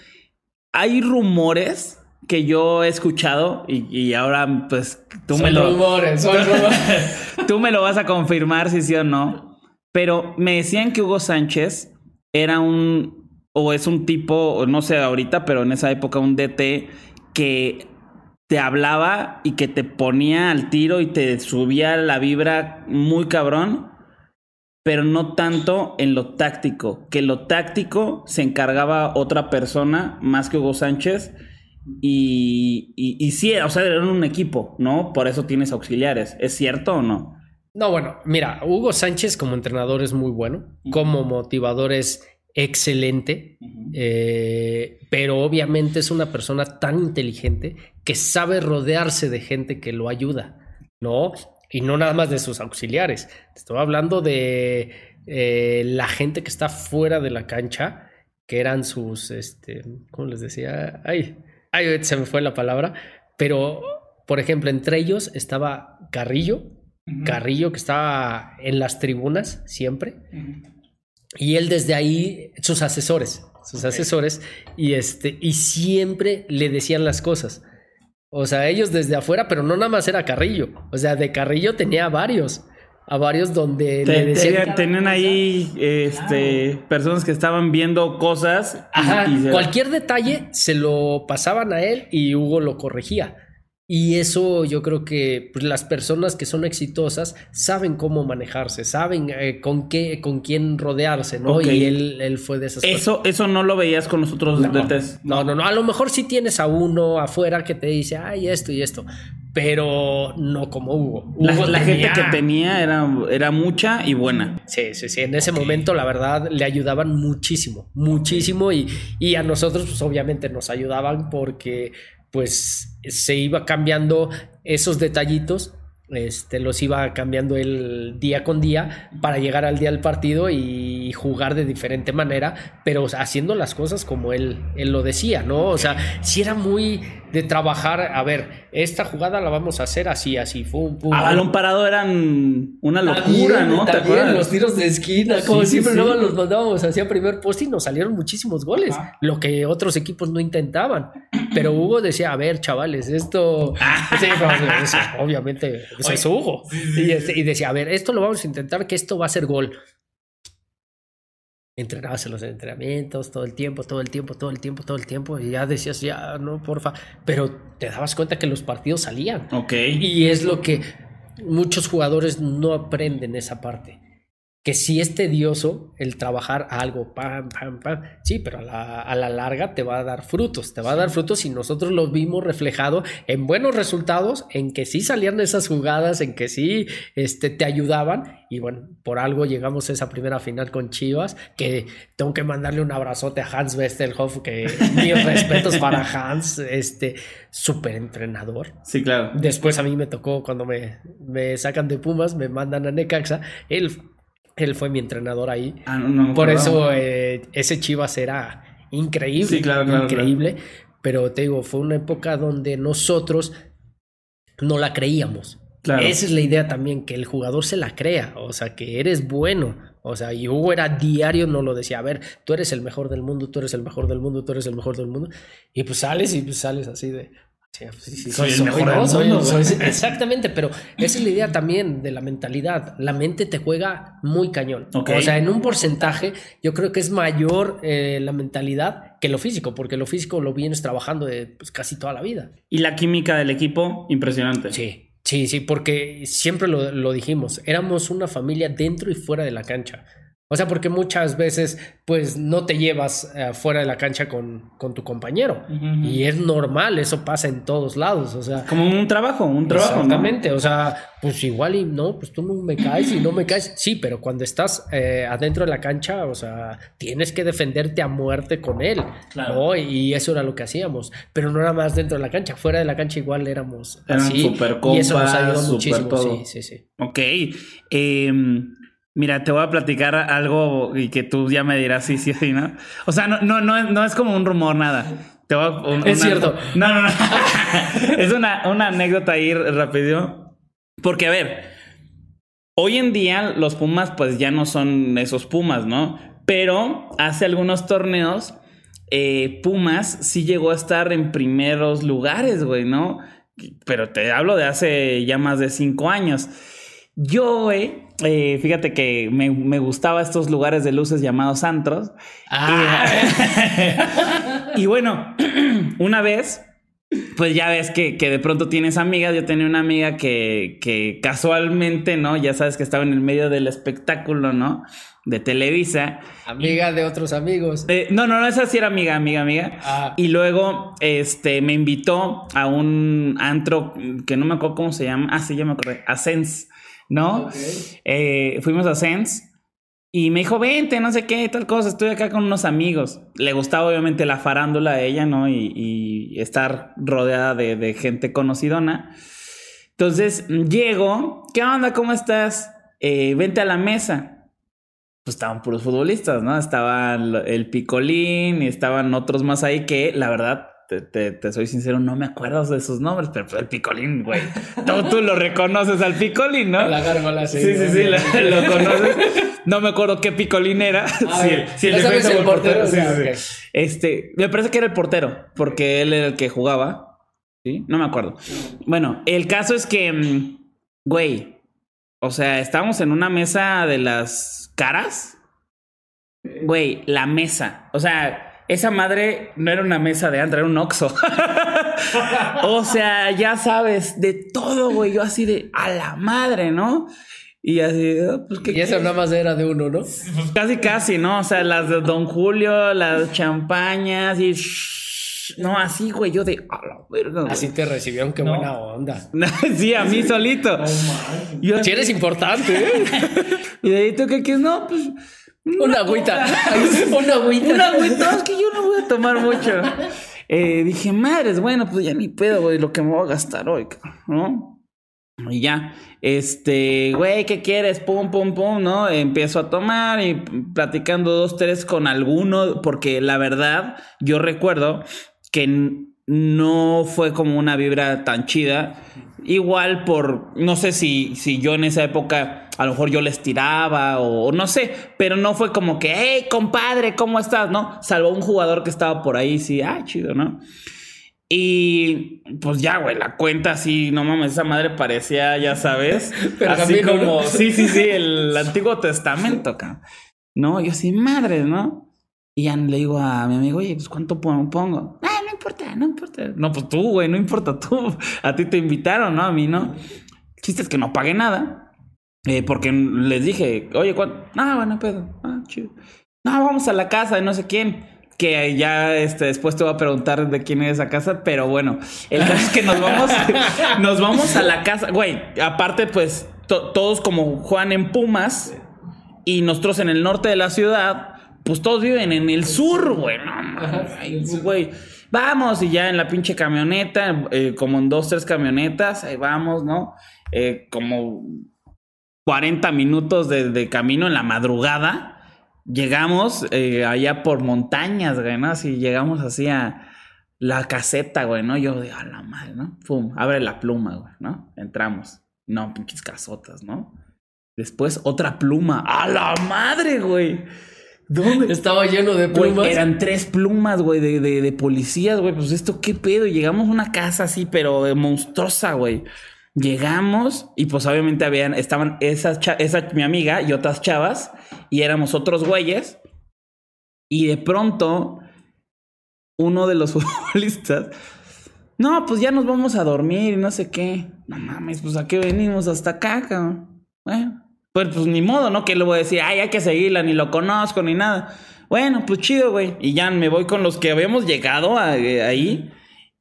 Hay rumores que yo he escuchado y, ahora pues tú me lo... Rumores, son rumores. tú me lo vas a confirmar si sí o no. Pero me decían que Hugo Sánchez era un o es un tipo, no sé ahorita, pero en esa época un DT que te hablaba y que te ponía al tiro y te subía la vibra muy cabrón, pero no tanto en lo táctico, que lo táctico se encargaba otra persona más que Hugo Sánchez. Y, y, y sí, o sea, eran un equipo, ¿no? Por eso tienes auxiliares. ¿Es cierto o no? No, bueno, mira, Hugo Sánchez como entrenador es muy bueno, como motivador es excelente, eh, pero obviamente es una persona tan inteligente que sabe rodearse de gente que lo ayuda, ¿no? Y no nada más de sus auxiliares. Estoy hablando de eh, la gente que está fuera de la cancha, que eran sus, este, ¿cómo les decía? Ay, ay, se me fue la palabra, pero, por ejemplo, entre ellos estaba Carrillo, Carrillo que estaba en las tribunas siempre. Y él desde ahí, sus asesores, sus asesores, y este, y siempre le decían las cosas. O sea, ellos desde afuera, pero no nada más era Carrillo. O sea, de Carrillo tenía varios. A varios donde le decían. Tenían, ahí este, personas que estaban viendo cosas. Ajá, cualquier detalle se lo pasaban a él y Hugo lo corregía. Y eso yo creo que pues, las personas que son exitosas saben cómo manejarse, saben eh, con qué, con quién rodearse, ¿no? Y él, él, fue de esas eso, Eso no lo veías con nosotros no, No, no, no. A lo mejor sí tienes a uno afuera que te dice, ay, esto y esto. Pero no como Hugo. la, gente que tenía era, era mucha y buena. Sí, sí, sí. En ese momento, la verdad, le ayudaban muchísimo, muchísimo. Y, y a nosotros, pues obviamente nos ayudaban porque pues se iba cambiando esos detallitos, este, los iba cambiando el día con día para llegar al día del partido y jugar de diferente manera, pero haciendo las cosas como él, él lo decía, ¿no? O sea, si era muy de trabajar, a ver, esta jugada la vamos a hacer así, así, fum, A balón parado eran una locura, ¿no? ¿Te acuerdas? Los tiros de esquina, como siempre, luego los mandábamos hacia primer poste y nos salieron muchísimos goles, lo que otros equipos no intentaban. Pero Hugo decía, a ver, chavales, esto. obviamente, eso es Hugo. Y, y decía, a ver, esto lo vamos a intentar, que esto va a ser gol entrenabas en los entrenamientos todo el tiempo, todo el tiempo, todo el tiempo, todo el tiempo, y ya decías, ya, no, porfa, pero te dabas cuenta que los partidos salían. Ok. Y es lo que muchos jugadores no aprenden esa parte que si es tedioso el trabajar algo, pam, pam, pam, sí, pero a la, larga te va a dar frutos, te va a dar frutos y nosotros lo vimos reflejado en buenos resultados, en que sí salían esas jugadas, en que sí este, te ayudaban y bueno, por algo llegamos a esa primera final con Chivas, que tengo que mandarle un abrazote a Hans Westerhoff, que mis respetos para Hans, este, súper entrenador. Sí, claro. Después a mí me tocó cuando me, me sacan de Pumas, me mandan a Necaxa, él él fue mi entrenador ahí. Ah, Por eso eh, ese Chivas era increíble. Sí, claro, increíble. Pero te digo, fue una época donde nosotros no la creíamos. Claro. Esa es la idea también, que el jugador se la crea, o sea, que eres bueno. O sea, y Hugo era diario, no lo decía, a ver, tú eres el mejor del mundo, tú eres el mejor del mundo, tú eres el mejor del mundo. Y pues sales y pues sales así de... sí, sí, sí, Soy el mejor del Soy- mundo, soy- güey. exactamente, pero esa es la idea también de la mentalidad. La mente te juega muy cañón. O sea, en un porcentaje, yo creo que es mayor eh, la mentalidad que lo físico, porque lo físico lo vienes trabajando de pues, casi toda la vida. Y la química del equipo, impresionante. Sí, sí, sí, porque siempre lo, lo dijimos, éramos una familia dentro y fuera de la cancha. O sea, porque muchas veces, pues, no te llevas eh, fuera de la cancha con, con tu compañero. Ujú. Y es normal, eso pasa en todos lados. O sea, Como un trabajo, un trabajo. ¿no? exactamente. O sea, pues igual y no, pues tú no me caes y no me caes. Sí, pero cuando estás eh, adentro de la cancha, o sea, tienes que defenderte a muerte con él. Claro. ¿no? Y eso era lo que hacíamos. Pero no era más dentro de la cancha. Fuera de la cancha igual éramos Eran así. súper y eso nos compas, ayudó muchísimo. todo. Sí, sí, sí. Ok. em, mira, te voy a platicar algo y que tú ya me dirás sí, sí, sí, ¿no? O sea, no, no, no, no es como un rumor, nada. Te voy a- un- Es una- cierto. No, no, no. es una, una anécdota ahí rápido. Porque, a ver, hoy en día los Pumas pues ya no son esos Pumas, ¿no? Pero hace algunos torneos, eh, Pumas sí llegó a estar en primeros lugares, güey, ¿no? Pero te hablo de hace ya más de cinco años. Yo, güey, eh, fíjate que me, me gustaba estos lugares de luces llamados antros. Y, y bueno, una vez, pues ya ves que, que de pronto tienes amigas. Yo tenía una amiga que, que casualmente, ¿no? Ya sabes que estaba en el medio del espectáculo, ¿no? De Televisa. Amiga de otros amigos. Eh, no, no, no, esa sí era amiga, amiga, amiga. Ah. Y luego, este, me invitó a un antro que no me acuerdo cómo se llama. Ah, sí, ya me acordé. A ¿no? Eh, fuimos a Sense y me dijo, vente, no sé qué, tal cosa. Estoy acá con unos amigos. Le gustaba obviamente la farándula a ella, ¿no? Y, y estar rodeada de, de gente conocidona. Entonces, llego. ¿Qué onda? ¿Cómo estás? Eh, vente a la mesa pues estaban puros futbolistas, ¿no? Estaba el, el Picolín y estaban otros más ahí que, la verdad, te, te- te soy sincero, no me acuerdo de sus nombres, pero el Picolín, güey. Tú, tú lo reconoces al Picolín, ¿no? La gárgola, sí. Sí, sí, sí, lo, lo conoces. No me acuerdo qué Picolín era. Ah, si el, si el ¿ya sabes defensa o el el portero. portero? Sí, sí. Este, me parece que era el portero, porque él era el que jugaba. ¿Sí? No me acuerdo. Bueno, el caso es que, mm, güey, o sea, estábamos en una mesa de las caras. Güey, la mesa. O sea, esa madre no era una mesa de antro, era un oxo. o sea, ya sabes, de todo, güey. Yo así de a la madre, ¿no? Y así, ah, pues ¿qué Y eso nada más era de uno, ¿no? pues casi, casi, ¿no? O sea, las de Don Julio, las champañas y. shh, No, así, güey, yo de. A la verga, güey". Así te recibieron, qué No. buena onda. sí, a mí solito. Yo Si eres importante, ¿eh? Y de ahí tú qué quieres, no, pues. Una agüita. Una agüita. Una agüita, es que yo no voy a tomar mucho. Eh, dije, madres, bueno, pues ya ni pedo, güey, lo que me voy a gastar hoy, ¿no? Y ya, este, güey, ¿qué quieres? Pum, pum, pum, ¿no? Empiezo a tomar y platicando dos, tres con alguno, porque la verdad, yo recuerdo que no fue como una vibra tan chida. Igual por, no sé si, si yo en esa época, a lo mejor yo les tiraba o, o no sé, pero no fue como que, hey, compadre, ¿cómo estás? ¿No? Salvo un jugador que estaba por ahí, sí, ah, chido, ¿no? Y pues ya, güey, la cuenta así, no mames, esa madre parecía, ya sabes, así como, ¿no? sí, sí, sí, el Antiguo Testamento, cabrón. No, yo así, madre, ¿no? Y ya le digo a mi amigo, oye, pues ¿cuánto pon- pongo? No importa, no importa. No, pues tú, güey, no importa tú. A ti te invitaron, ¿no? A mí no. El chiste es que no pagué nada. eh, porque les dije, oye, ¿cuánto? Ah, bueno, pedo. Ah, chido. No, vamos a la casa de no sé quién. Que ya este, después te voy a preguntar de quién es esa casa, pero bueno, el caso es que nos vamos, nos vamos a la casa. Güey, aparte, pues to- todos como juegan en Pumas y nosotros en el norte de la ciudad, pues todos viven en el sur, güey. No, güey. Vamos, y ya en la pinche camioneta, eh, como en dos, tres camionetas, ahí vamos, ¿no? Eh, como 40 minutos de, camino en la madrugada. Llegamos eh, allá por montañas, güey, ¿no? Así llegamos así a la caseta, güey, ¿no? Yo de a la madre, ¿no? Pum, abre la pluma, güey, ¿no? Entramos. No, pinches casotas, ¿no? Después otra pluma. ¡A la madre, güey! ¿Dónde? Estaba lleno de Güey, plumas. eran tres plumas, güey, de, de, de policías, güey. Pues esto qué pedo. Llegamos a una casa así, pero eh, monstruosa, güey. Llegamos y pues obviamente habían, estaban esas, esa mi amiga y otras chavas y éramos otros güeyes. Y de pronto, uno de los futbolistas, no, pues ya nos vamos a dormir y no sé qué. No mames, pues a qué venimos hasta acá, cabrón. Bueno, pues, pues ni modo, ¿no? Que le voy a decir, ay, hay que seguirla, ni lo conozco, ni nada. Bueno, pues chido, güey. Y ya me voy con los que habíamos llegado a- eh, ahí.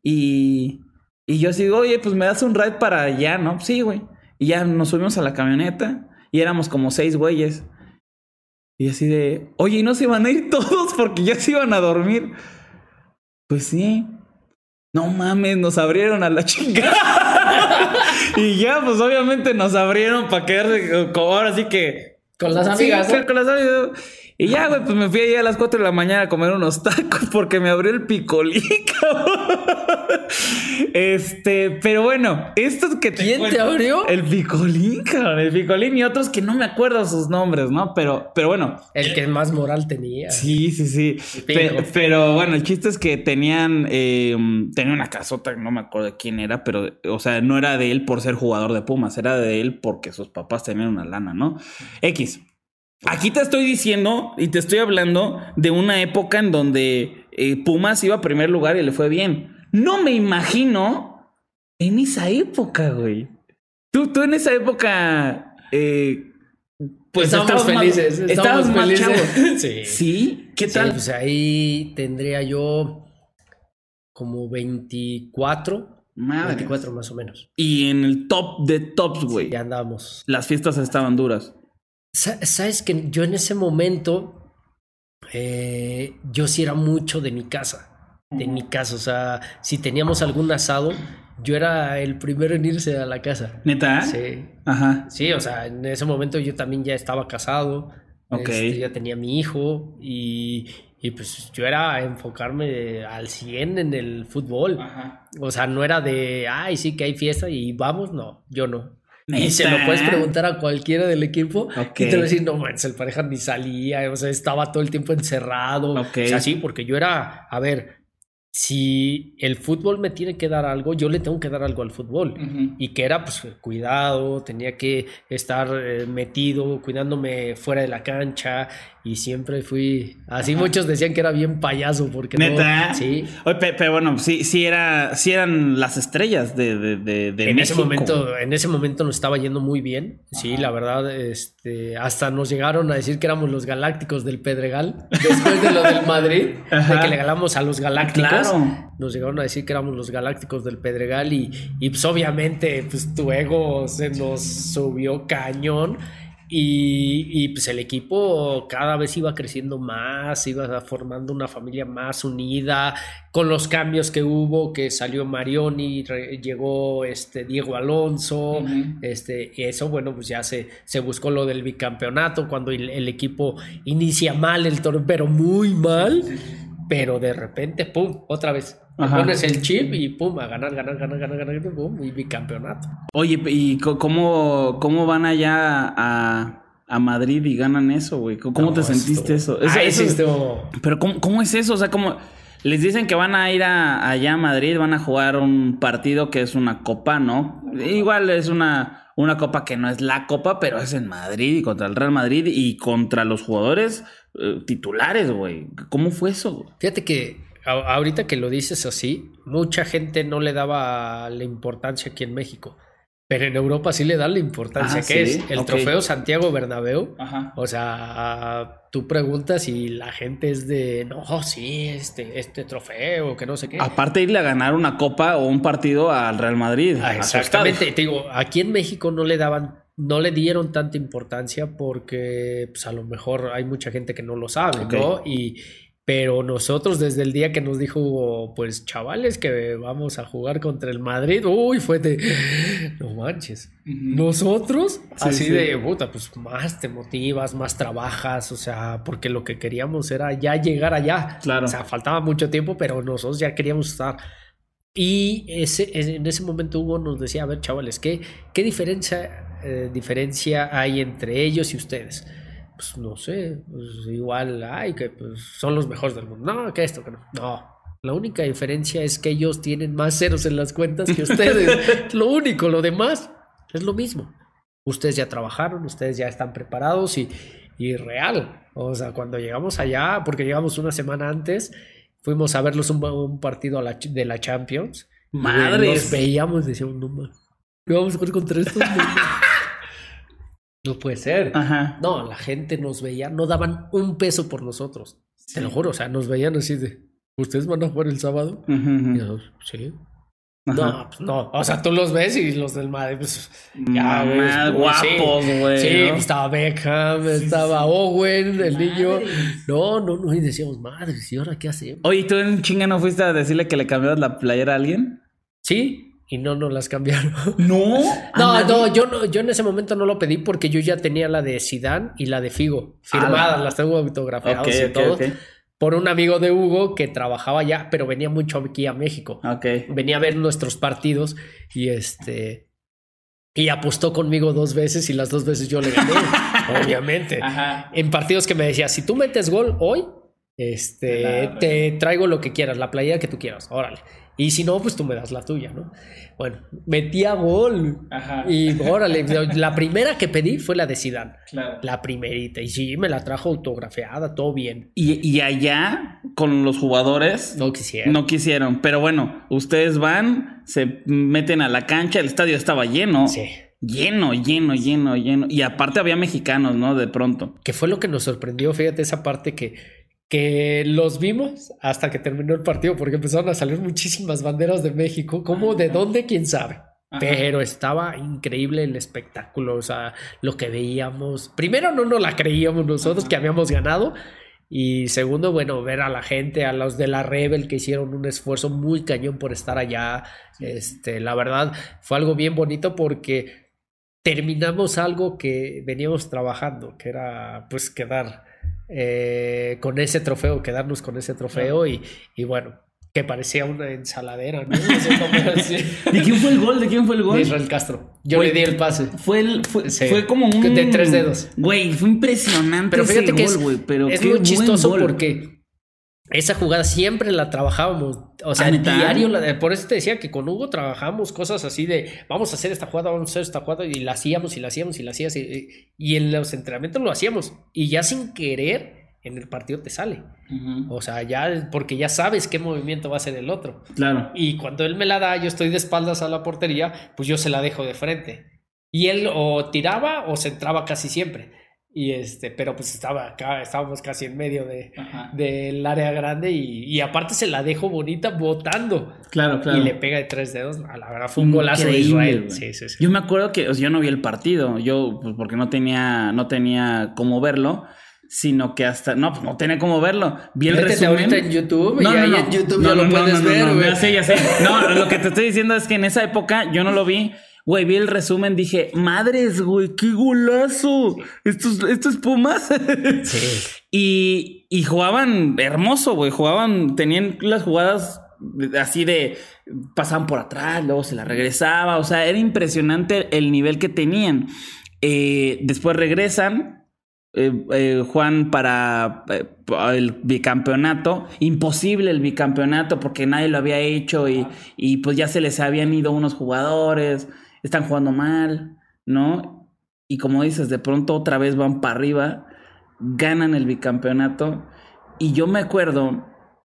Y, y yo así digo, oye, pues me das un ride para allá, ¿no? Sí, güey. Y ya nos subimos a la camioneta y éramos como seis güeyes. Y así de, oye, ¿y no se iban a ir todos porque ya se iban a dormir? Pues sí. No mames, nos abrieron a la chingada. y ya, pues obviamente nos abrieron para quedarse como ahora sí que. Con las Sí, amigas. ¿no? con las amigas. Y ya, güey, pues me fui allá a las 4 de la mañana a comer unos tacos porque me abrió el picolín, cabrón. Este, pero bueno, estos que te ¿Quién te abrió? El picolín, cabrón, el picolín y otros que no me acuerdo sus nombres, ¿no? Pero, pero bueno, El que más moral tenía. Sí, sí, sí. Pero, bueno, el chiste es que tenían, eh, tenía una casota, no me acuerdo de quién era, pero, o sea, no era de él por ser jugador de Pumas, era de él porque sus papás tenían una lana, ¿no? X. Aquí te estoy diciendo y te estoy hablando de una época en donde eh, Pumas iba a primer lugar y le fue bien. No me imagino en esa época, güey. Tú, tú en esa época, eh, pues estábamos estabas más- felices. estabas estábamos más felices. sí. ¿Sí? ¿Qué Sí, tal? pues ahí tendría yo como 24, Madre. 24 más o menos. Y en el top de tops, güey. Ya andábamos. Las fiestas estaban duras. Sa- Sabes que yo en ese momento, eh, yo sí era mucho de mi casa. De mi casa, o sea, si teníamos algún asado, yo era el primero en irse a la casa. ¿Neta? Sí. Ajá. Sí, o sea, en ese momento yo también ya estaba casado, Ok. este, ya tenía mi hijo y, y pues yo era enfocarme al 100 en el fútbol. Ajá. O sea, no era de, ay, sí que hay fiesta y vamos, no, yo no. Y se lo puedes preguntar a cualquiera del equipo Ok. y te va a decir, no manches, el pareja ni salía, o sea, estaba todo el tiempo encerrado. Ok. O sea, sí, porque yo era, a ver, si el fútbol me tiene que dar algo, yo le tengo que dar algo al fútbol. Ujú. Y que era, pues, cuidado, tenía que estar eh, metido, cuidándome fuera de la cancha. Y siempre fui. Así muchos decían que era bien payaso, porque no- ¿Neta? sí. Oye, pe- pero bueno, sí, sí, era, sí eran las estrellas de, de, de, de En ese México. momento, en ese momento nos estaba yendo muy bien. Sí, la verdad, este, hasta nos llegaron a decir que éramos los galácticos del Pedregal. Después de lo del Madrid, Ajá. de que le ganamos a los galácticos. Claro. Nos llegaron a decir que éramos los galácticos del Pedregal y, y pues obviamente pues tu ego se nos subió cañón y, y, pues el equipo cada vez iba creciendo más, iba formando una familia más unida con los cambios que hubo, que salió Marioni, re- llegó este Diego Alonso, este, eso bueno pues ya se, se buscó lo del bicampeonato cuando el, el equipo inicia mal el torneo, pero muy mal. Pero de repente, pum, otra vez. Pones el chip y pum, a ganar, ganar, ganar, ganar, ganar, pum, y bicampeonato. Oye, ¿y cómo, cómo van allá a, a Madrid y ganan eso, güey? ¿Cómo No, te sentiste eso? Eso- Ay, eso- Pero ¿cómo, cómo es eso? O sea, como les dicen que van a ir a, allá a Madrid, van a jugar un partido que es una copa, ¿no? Igual es una, una copa que no es la copa, pero es en Madrid y contra el Real Madrid y contra los jugadores eh, titulares, güey. ¿Cómo fue eso? Fíjate que a- ahorita que lo dices así, mucha gente no le daba la importancia aquí en México. Pero en Europa sí le dan la importancia Ah, que ¿sí? es el trofeo Santiago Bernabéu. Ajá. O sea, tú preguntas y la gente es de, no, sí, este, este trofeo, que no sé qué. Aparte de irle a ganar una copa o un partido al Real Madrid. Ah, exactamente. Te digo, aquí en México no le daban, no le dieron tanta importancia porque pues, a lo mejor hay mucha gente que no lo sabe. ¿no? Y pero nosotros desde el día que nos dijo, pues chavales, que vamos a jugar contra el Madrid, uy, fue de, no manches. Nosotros, así sí. de, puta, pues más te motivas, más trabajas, o sea, porque lo que queríamos era ya llegar allá. Claro. O sea, faltaba mucho tiempo, pero nosotros ya queríamos estar. Y ese, en ese momento Hugo nos decía, a ver chavales, ¿qué, qué diferencia, eh, diferencia hay entre ellos y ustedes? Pues no sé, pues igual, ay, que pues, son los mejores del mundo. No, que esto, que no. No, la única diferencia es que ellos tienen más ceros en las cuentas que ustedes. lo único, lo demás es lo mismo. Ustedes ya trabajaron, ustedes ya están preparados y, y real. O sea, cuando llegamos allá, porque llegamos una semana antes, fuimos a verlos un, un partido a la, de la Champions. Madres. Nos veíamos y decíamos, no más. ¿Qué vamos a jugar contra estos? no puede ser. Ajá. No, la gente nos veía, no daban un peso por nosotros. Te lo juro, o sea, nos veían así de, ¿ustedes van a jugar el sábado? Ujú. Y nosotros, sí. Ajá. No, pues no. O sea, tú los ves y los del Madrid, pues ya, güey, sí, guapos, güey. Sí, ¿no? pues estaba Beckham, estaba Owen, el niño. No, no, no. Y decíamos, madre, ¿y ahora qué hacemos? Oye, ¿tú en chinga no fuiste a decirle que le cambiabas la playera a alguien? Sí, y no nos las cambiaron. No. No, no, yo no, yo en ese momento no lo pedí porque yo ya tenía la de Sidán y la de Figo firmadas, Ah, las tengo autografiadas Ok, y ok, todo. Por un amigo de Hugo que trabajaba allá, pero venía mucho aquí a México. Venía a ver nuestros partidos y este y apostó conmigo dos veces y las dos veces yo le gané, obviamente. Ajá. En partidos que me decía, si tú metes gol hoy, este, Claro. te traigo lo que quieras, la playera que tú quieras, órale. Y si no, pues tú me das la tuya, ¿no? Bueno, metía gol Ajá. y órale, la primera que pedí fue la de Zidane, Claro. la primerita y sí, me la trajo autografiada, todo bien. Y, y allá, con los jugadores, No quisiera. no quisieron. Pero bueno, ustedes van, se meten a la cancha, el estadio estaba lleno. Sí. Lleno, lleno, lleno, lleno. Y aparte había mexicanos, ¿no? De pronto. que fue lo que nos sorprendió, fíjate esa parte que, que los vimos hasta que terminó el partido, porque empezaron a salir muchísimas banderas de México, como de dónde, quién sabe. Ajá. Pero estaba increíble el espectáculo, o sea, lo que veíamos. Primero, no nos la creíamos nosotros que habíamos ganado. Y segundo, bueno, ver a la gente, a los de la Rebel que hicieron un esfuerzo muy cañón por estar allá. Este, la verdad, fue algo bien bonito porque terminamos algo que veníamos trabajando, que era pues quedar eh, con ese trofeo, quedarnos con ese trofeo y, y bueno, que parecía una ensaladera, ¿no? ¿De quién fue el gol? ¿De quién fue el gol? De Israel Castro. Yo Güey, le di el pase. Fue, el, fue, Sí. fue como un... De tres dedos. Güey, fue impresionante Pero ese fíjate que gol, es, güey. Pero es muy chistoso gol. porque esa jugada siempre la trabajábamos. O sea, ¿Ah, diario, la- por eso te decía que con Hugo trabajamos cosas así de vamos a hacer esta jugada, vamos a hacer esta jugada, y la hacíamos y la hacíamos y la hacíamos. Y, y en los entrenamientos lo hacíamos. Y ya sin querer, en el partido te sale. O sea, ya, porque ya sabes qué movimiento va a hacer el otro. Claro. Y cuando él me la da, yo estoy de espaldas a la portería, pues yo se la dejo de frente. Y él o tiraba o se entraba casi siempre. Y este, pero pues estaba acá, estábamos casi en medio de, del área grande y, y aparte se la dejo bonita botando. Claro, claro. Y le pega de tres dedos. A la verdad fue un golazo de Israel. güey. Sí, sí, sí. Yo me acuerdo que o sea, yo no vi el partido, yo pues porque no tenía no tenía cómo verlo, sino que hasta no, pues no tenía cómo verlo. Vi el Métete resumen. ahorita en YouTube y ahí en YouTube ya lo puedes ver, no, güey. ya sé, ya sé. No, lo que te estoy diciendo es que en esa época yo no lo vi. Güey, vi el resumen, dije, madres, güey, qué golazo. Esto es, esto es Pumas. Sí. Y, y jugaban hermoso, güey. Jugaban, tenían las jugadas así de pasaban por atrás, luego se la regresaba. O sea, era impresionante el nivel que tenían. Eh, después regresan. eh, eh, Juan para eh, el bicampeonato. Imposible el bicampeonato porque nadie lo había hecho y, y pues ya se les habían ido unos jugadores. Están jugando mal, ¿no? Y como dices, de pronto otra vez van para arriba ganan el bicampeonato. Y yo me acuerdo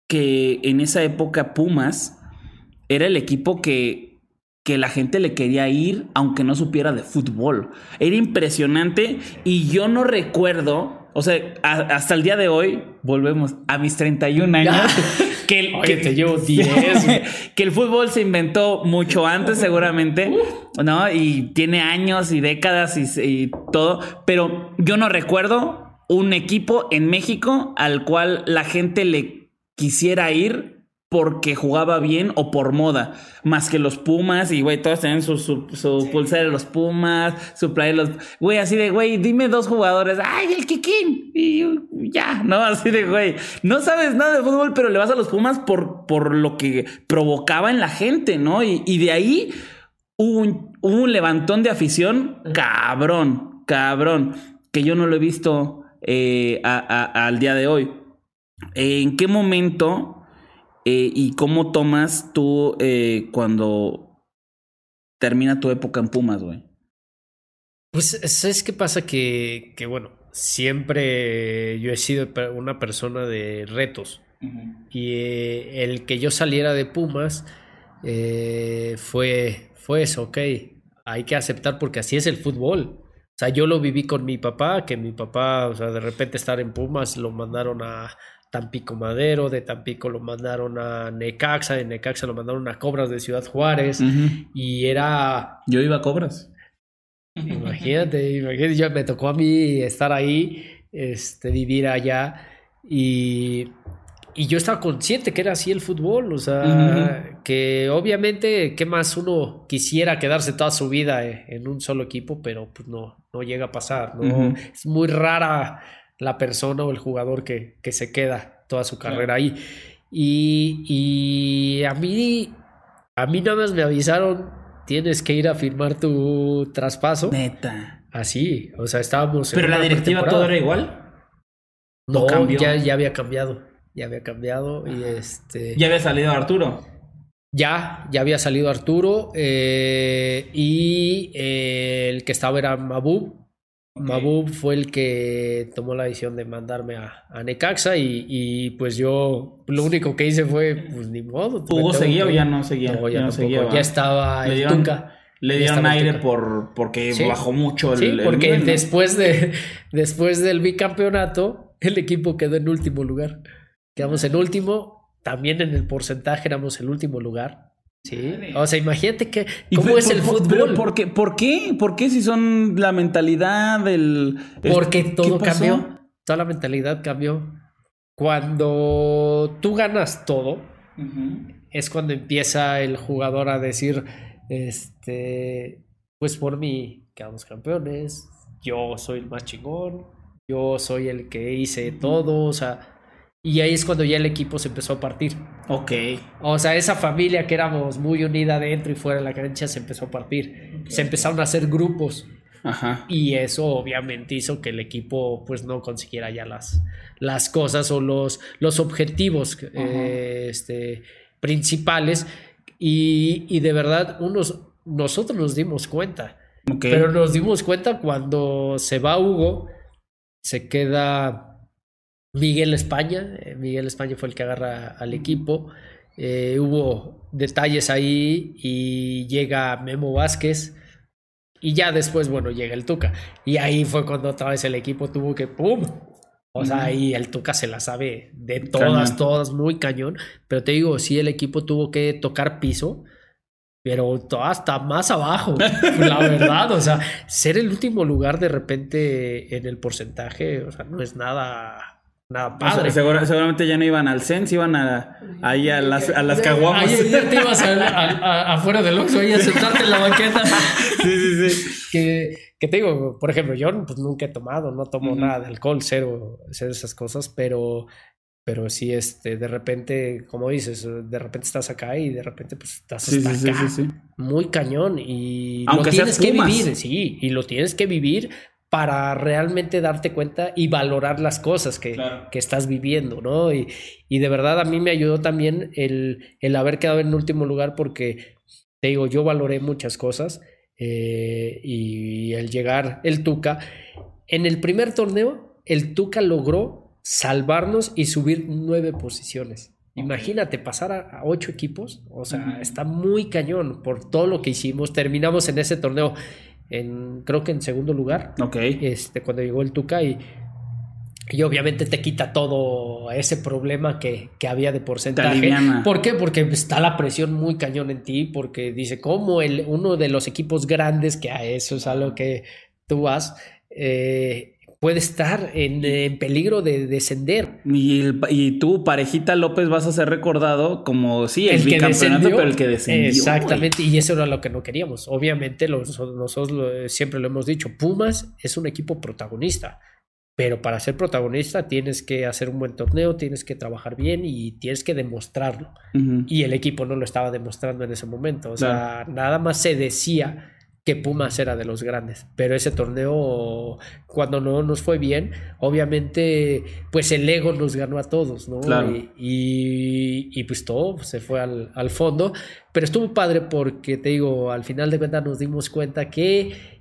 que en esa época Pumas era el equipo que, que la gente le quería ir aunque no supiera de fútbol. Era impresionante y yo no recuerdo, o sea, a- hasta el día de hoy, volvemos a mis 31 años, que, el- Oye, que- te llevo 10. güey. que el fútbol se inventó mucho antes seguramente, ¿no? Y tiene años y décadas y, y todo, pero yo no recuerdo un equipo en México al cual la gente le quisiera ir porque jugaba bien o por moda, más que los Pumas y güey, todos tenían su, su, su pulsera de los Pumas, su playa de los... Güey, así de, güey, dime dos jugadores, ay, el Kikín, y ya, ¿no? Así de, güey, no sabes nada de fútbol, pero le vas a los Pumas por, por lo que provocaba en la gente, ¿no? Y, y de ahí hubo un, hubo un levantón de afición cabrón, cabrón, que yo no lo he visto eh, a- a- al día de hoy. ¿En qué momento eh, y cómo tomas tú eh, cuando termina tu época en Pumas, güey? Pues, ¿sabes qué pasa? Que, que, bueno, siempre yo he sido una persona de retos. Y eh, el que yo saliera de Pumas eh, fue, fue eso, ok. Hay que aceptar porque así es el fútbol. O sea, yo lo viví con mi papá, que mi papá, o sea, de repente estar en Pumas lo mandaron a Tampico Madero, de Tampico lo mandaron a Necaxa, de Necaxa lo mandaron a Cobras de Ciudad Juárez. Y era Yo iba a cobras. Imagínate, imagínate, ya me tocó a mí estar ahí, este, vivir allá y, y yo estaba consciente que era así el fútbol, o sea, que obviamente, ¿qué más uno quisiera quedarse toda su vida eh, en un solo equipo? Pero pues no, no llega a pasar, ¿no? Es muy rara la persona o el jugador que, que se queda toda su carrera ahí. Y, y a mí, a mí nada más me avisaron, tienes que ir a firmar tu traspaso. Neta. Así, o sea, estábamos. en Pero la una directiva todo era igual. No, ¿O cambió? ya, ya había cambiado. Ya había cambiado y este. Ya había salido Arturo. Ya, ya había salido Arturo eh, y eh, el que estaba era Mabub. Mabub fue el que tomó la decisión de mandarme a, a Necaxa y, y, pues yo lo único que hice fue, pues ni modo. ¿Hugo seguía o ya no seguía? No, ya, Ya no seguía, ya estaba Le el Tuca. Le dieron aire por porque Sí. bajó mucho el, Sí, el porque nivel, ¿no? después, de, después del bicampeonato, el equipo quedó en último lugar. Quedamos en último, también en el porcentaje éramos el último lugar. Sí. O sea, imagínate que ¿Y cómo por- es el por- fútbol. pero ¿por qué? ¿Por qué? ¿Por qué si son la mentalidad el, el- Porque todo cambió. Toda la mentalidad cambió. Cuando tú ganas todo, es cuando empieza el jugador a decir, este, pues por mí quedamos campeones, yo soy el más chingón, yo soy el que hice todo, o sea, y ahí es cuando ya el equipo se empezó a partir. Ok. O sea, esa familia que éramos muy unida dentro y fuera de la cancha se empezó a partir. Se empezaron a hacer grupos. Ajá. Y eso obviamente hizo que el equipo pues no consiguiera ya las, las cosas o los, los objetivos eh, este, principales. Y, y de verdad unos, nosotros nos dimos cuenta. Ok. Pero nos dimos cuenta cuando se va Hugo, se queda Miguel España. eh, Miguel España fue el que agarra al equipo. Eh, hubo detalles ahí y llega Memo Vázquez. Y ya después, bueno, llega el Tuca. Y ahí fue cuando otra vez el equipo tuvo que ¡pum! O sea, ahí el Tuca se la sabe de todas, Cañón. todas, muy cañón. Pero te digo, sí, el equipo tuvo que tocar piso, pero hasta más abajo, la verdad. O sea, ser el último lugar de repente en el porcentaje, o sea, no es nada, nada O sea, padre. segura- seguramente ya no iban al CENS, iban a, ahí a las, a las caguamas. Ahí ya te ibas a- a- a- afuera del Oxxo ahí a sentarte en la banqueta. sí, sí, sí. que, que te digo, por ejemplo, yo pues, nunca he tomado, no tomo nada de alcohol, cero, cero esas cosas, pero, pero sí, este, de repente, como dices, de repente estás acá y de repente pues estás Sí, hasta sí, sí, acá. sí, sí. Muy cañón y Aunque lo tienes que vivir, sí, y lo tienes que vivir para realmente darte cuenta y valorar las cosas que, Claro. que estás viviendo, ¿no? Y, y de verdad a mí me ayudó también el, el haber quedado en último lugar porque, te digo, yo valoré muchas cosas eh, y el llegar el Tuca. En el primer torneo, el Tuca logró salvarnos y subir nueve posiciones. Imagínate pasar a, a ocho equipos, o sea, está muy cañón por todo lo que hicimos. Terminamos en ese torneo, en, creo que en segundo lugar, Ok. este, cuando llegó el Tuca y, y obviamente te quita todo ese problema que, que había de porcentaje. ¿Por qué? Porque está la presión muy cañón en ti, porque dice, como el, uno de los equipos grandes, que a eso es a lo que tú vas, eh, puede estar en, peligro de descender. Y, y, tú, parejita López, vas a ser recordado como, sí, el, bicampeonato, pero el que descendió. Exactamente, y eso era lo que no queríamos. Obviamente, nosotros siempre lo hemos dicho, Pumas es un equipo protagonista. Pero para ser protagonista tienes que hacer un buen torneo, tienes que trabajar bien y tienes que demostrarlo. Y el equipo no lo estaba demostrando en ese momento. O sea, nada más se decía que Pumas era de los grandes. Pero ese torneo, cuando no nos fue bien, obviamente, pues el ego nos ganó a todos, ¿no? Y, pues todo se fue al, al, fondo. Pero estuvo padre porque, te digo, al final de cuentas nos dimos cuenta que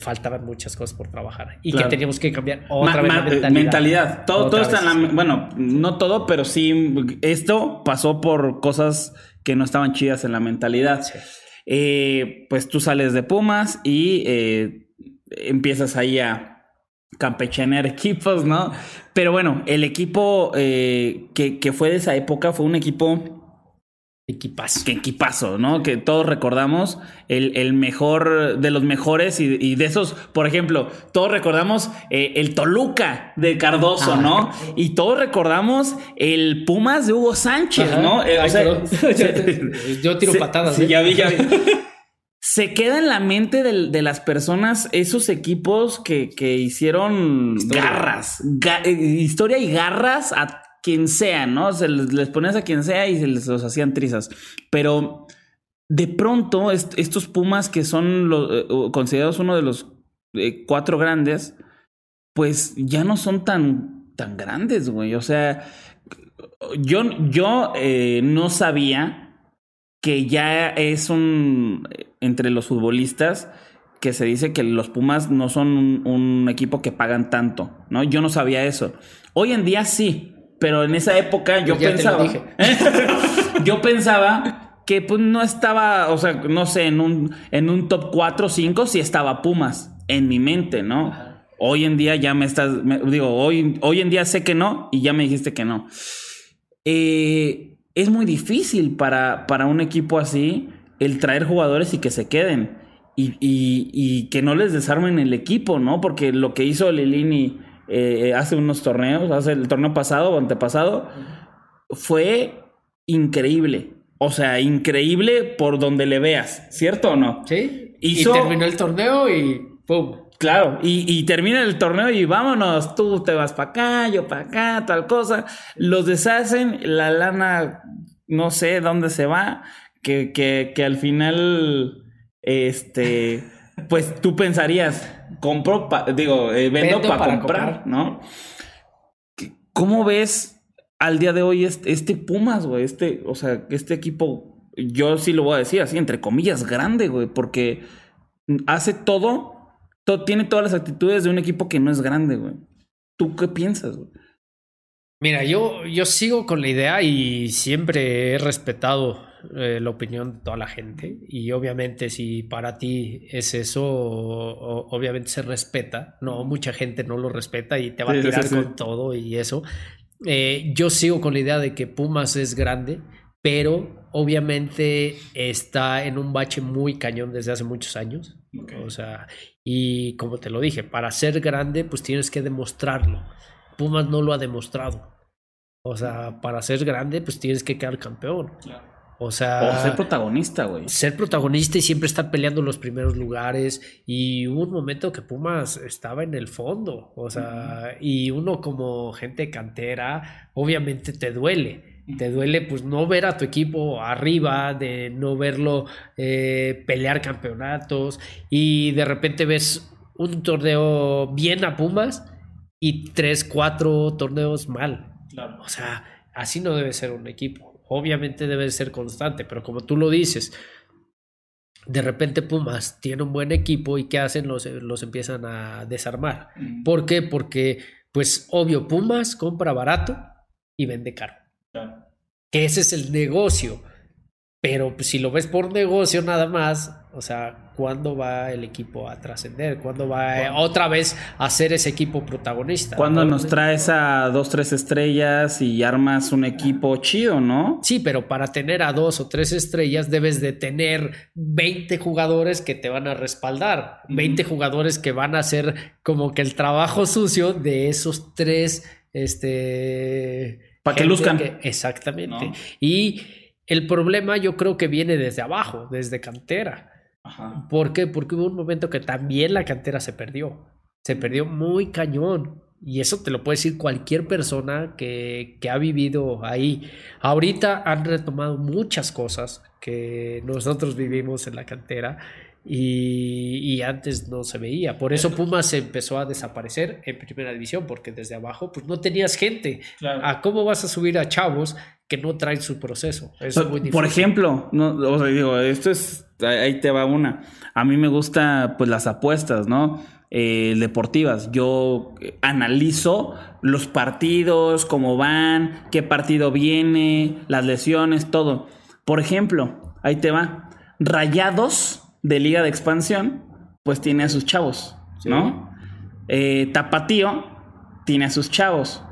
faltaban muchas cosas por trabajar y que teníamos que cambiar otra vez mentalidad. mentalidad. Todo, todo está en la... Bueno, no todo, pero sí, esto pasó por cosas que no estaban chidas en la mentalidad. Eh, pues tú sales de Pumas y eh, empiezas ahí a campechanear equipos, ¿no? Pero bueno, el equipo eh, que, que fue de esa época fue un equipo Equipazo. Que equipazo, ¿no? Que todos recordamos el, mejor de los mejores y, de esos, por ejemplo, todos recordamos eh, el Toluca de Cardoso, ah, ¿no? Y todos recordamos el Pumas de Hugo Sánchez, ¿no? Eh, yo tiro patadas. Sí, ¿eh? ya vi, ya vi. se queda en la mente de, las personas esos equipos que, hicieron garras, historia y garras a quien sea, ¿no? Se les, ponías a quien sea y se les los hacían trizas. Pero de pronto, estos Pumas que son eh, considerados uno de los eh, cuatro grandes, pues ya no son tan, tan grandes, güey. O sea, yo, yo eh, no sabía que ya es un, entre los futbolistas, que se dice que los Pumas no son un equipo que pagan tanto, ¿no? Yo no sabía eso. Hoy en día sí, pero en esa época yo pues pensaba. yo pensaba que pues no estaba, o sea, no sé, en un, en un top 4 o 5 sí estaba Pumas en mi mente, ¿no? Hoy en día ya me estás, digo, hoy, hoy en día sé que no y ya me dijiste que no. Eh, es muy difícil para, para un equipo así el traer jugadores y que se queden y, y que no les desarmen el equipo, ¿no? Porque lo que hizo Lilini eh, hace unos torneos, hace el torneo pasado o antepasado, fue increíble. O sea, increíble por donde le veas, ¿cierto o no? Sí. Y terminó el torneo y ¡pum! Claro, y, termina el torneo y vámonos, tú te vas para acá, yo para acá, tal cosa. Los deshacen, la lana, no sé dónde se va, que, que, que al final, este, pues tú pensarías, compro, digo, eh, vendo, para, comprar, ¿no? ¿Cómo ves al día de hoy este, este Pumas, güey? Este, o sea, este equipo, yo sí lo voy a decir así, entre comillas, grande, güey, porque hace todo, todo, tiene todas las actitudes de un equipo que no es grande, güey. ¿Tú qué piensas, güey? Mira, yo, yo sigo con la idea y siempre he respetado eh, la opinión de toda la gente y obviamente si para ti es eso, obviamente se respeta, no, mucha gente no lo respeta y te va a tirar con todo y eso. Eh, yo sigo con la idea de que Pumas es grande, pero obviamente está en un bache muy cañón desde hace muchos años. O sea, y como te lo dije, para ser grande, pues tienes que demostrarlo. Pumas no lo ha demostrado. O sea, para ser grande, pues tienes que quedar campeón. Claro. O sea. ser protagonista, güey. Ser protagonista y siempre estar peleando los primeros lugares. Y hubo un momento que Pumas estaba en el fondo. O sea, y uno como gente cantera, obviamente te duele. Te duele, pues, no ver a tu equipo arriba, de no verlo eh, pelear campeonatos. Y de repente ves un torneo bien a Pumas y tres, cuatro torneos mal. O sea, así no debe ser un equipo obviamente debe ser constante, pero como tú lo dices, de repente Pumas tiene un buen equipo y ¿qué hacen? Los, los empiezan a desarmar. ¿Por qué? Porque, pues, obvio, Pumas compra barato y vende caro. Que ese es el negocio. Pero pues, si lo ves por negocio nada más, o sea, ¿cuándo va el equipo a trascender? ¿Cuándo va eh, otra vez a ser ese equipo protagonista? Cuando nos traes a dos, tres estrellas y armas un equipo chido, ¿no? Sí, pero para tener a dos o tres estrellas debes de tener 20 jugadores que te van a respaldar, 20 jugadores que van a hacer como que el trabajo sucio de esos tres, este... Para que luzcan. exactamente. Y el problema yo creo que viene desde abajo, desde cantera. Ajá. ¿Por qué? Porque hubo un momento que también la cantera se perdió. Se perdió muy cañón. Y eso te lo puede decir cualquier persona que, que ha vivido ahí. Ahorita han retomado muchas cosas que nosotros vivimos en la cantera y, antes no se veía. Por eso Pumas empezó a desaparecer en primera división, porque desde abajo pues no tenías gente. ¿A cómo vas a subir a chavos que no traen su proceso? Es muy Por ejemplo, no, o sea, digo, esto es, ahí te va una. A mí me gusta pues las apuestas, ¿no? Eh, deportivas. Yo analizo los partidos, cómo van, qué partido viene, las lesiones, todo. Por ejemplo, ahí te va. Rayados de Liga de Expansión, pues tiene a sus chavos, ¿no? Eh, Tapatío tiene a sus chavos.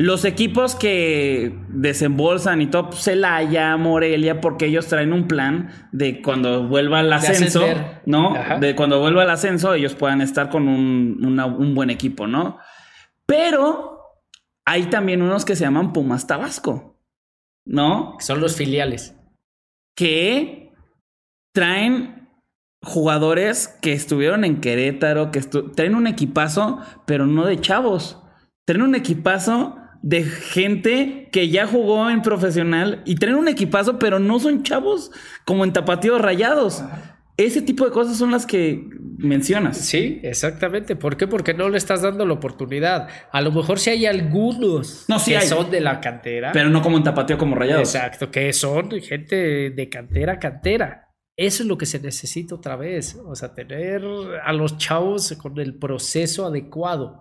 Los equipos que desembolsan y todo, pues, Celaya, Morelia, porque ellos traen un plan de cuando vuelva al ascenso, ¿no? De cuando vuelva al ascenso, ellos puedan estar con un, un buen equipo, ¿no? Pero hay también unos que se llaman Pumas Tabasco, ¿no? Son los filiales. Que traen jugadores que estuvieron en Querétaro, que traen un equipazo, pero no de chavos. Traen un equipazo de gente que ya jugó en profesional y traen un equipazo, pero no son chavos como en tapatíos rayados. Ese tipo de cosas son las que mencionas. Sí, exactamente. ¿Por qué? Porque no le estás dando la oportunidad. A lo mejor si hay algunos no, que son de la cantera. Pero no como en tapateo como rayados. Exacto, que son gente de cantera, cantera. Eso es lo que se necesita otra vez, o sea, tener a los chavos con el proceso adecuado.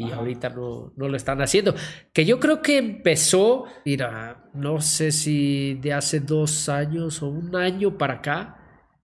Y ahorita no, no, lo están haciendo. Que yo creo que empezó, mira, no sé si de hace dos años o un año para acá,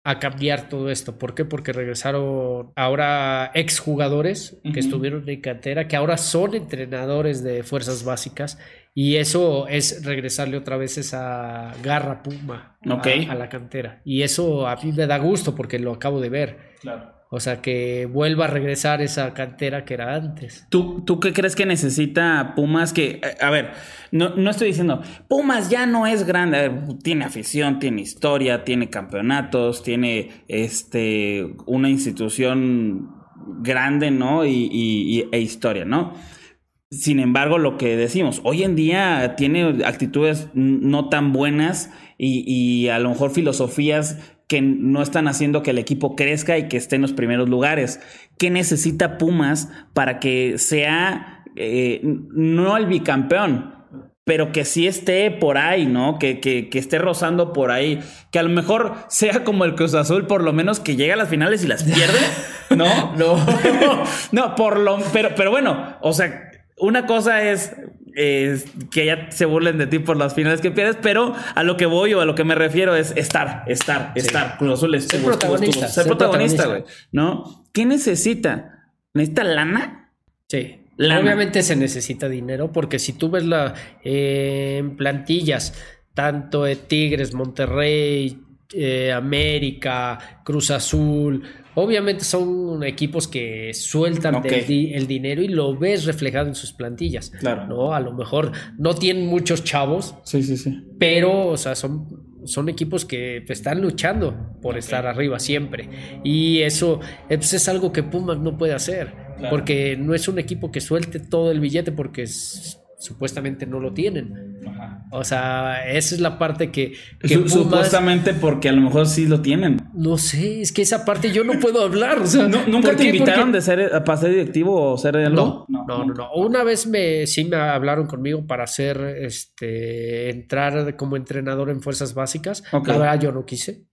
a cambiar todo esto. ¿Por qué? Porque regresaron ahora exjugadores que estuvieron en cantera, que ahora son entrenadores de fuerzas básicas. Y eso es regresarle otra vez esa garra puma a, la cantera. Y eso a mí me da gusto porque lo acabo de ver. Claro. O sea, que vuelva a regresar esa cantera que era antes. ¿Tú, tú qué crees que necesita Pumas? Que, a ver, no, no estoy diciendo, Pumas ya no es grande, tiene afición, tiene historia, tiene campeonatos, tiene este, una institución grande, ¿no? Y, e historia, ¿no? Sin embargo, lo que decimos, hoy en día tiene actitudes no tan buenas y, y a lo mejor filosofías que no están haciendo que el equipo crezca y que esté en los primeros lugares. ¿Qué necesita Pumas para que sea eh, no el bicampeón, pero que sí esté por ahí, ¿no? Que, que, que, esté rozando por ahí. Que a lo mejor sea como el Cruz Azul, por lo menos que llegue a las finales y las pierde. ¿No? no. no, por lo. Pero, pero bueno, o sea, una cosa es que ya se burlen de ti por las finales que pierdes, pero a lo que voy o a lo que me refiero es estar, estar, estar. Cruz Azul ser protagonista. ser, protagonista, güey. ¿No? ¿Qué necesita? ¿Necesita lana? Sí. Obviamente se necesita dinero porque si tú ves la, eh, en plantillas, tanto de Tigres, Monterrey, eh, América, Cruz Azul, Obviamente son equipos que sueltan el, dinero y lo ves reflejado en sus plantillas. Claro. ¿no? A lo mejor no tienen muchos chavos. Sí, sí, sí. Pero, o sea, son, son equipos que están luchando por estar arriba siempre. Y eso pues, es algo que Pumas no puede hacer. Porque no es un equipo que suelte todo el billete porque es, supuestamente no lo tienen. O sea, esa es la parte que... supuestamente porque a lo mejor sí lo tienen. No sé, es que esa parte yo no puedo hablar. O sea, ¿Nunca te invitaron de ser para ser directivo o ser algo? No, no, no, no, Una vez me sí me hablaron conmigo para hacer este entrar como entrenador en fuerzas básicas. La verdad yo no quise.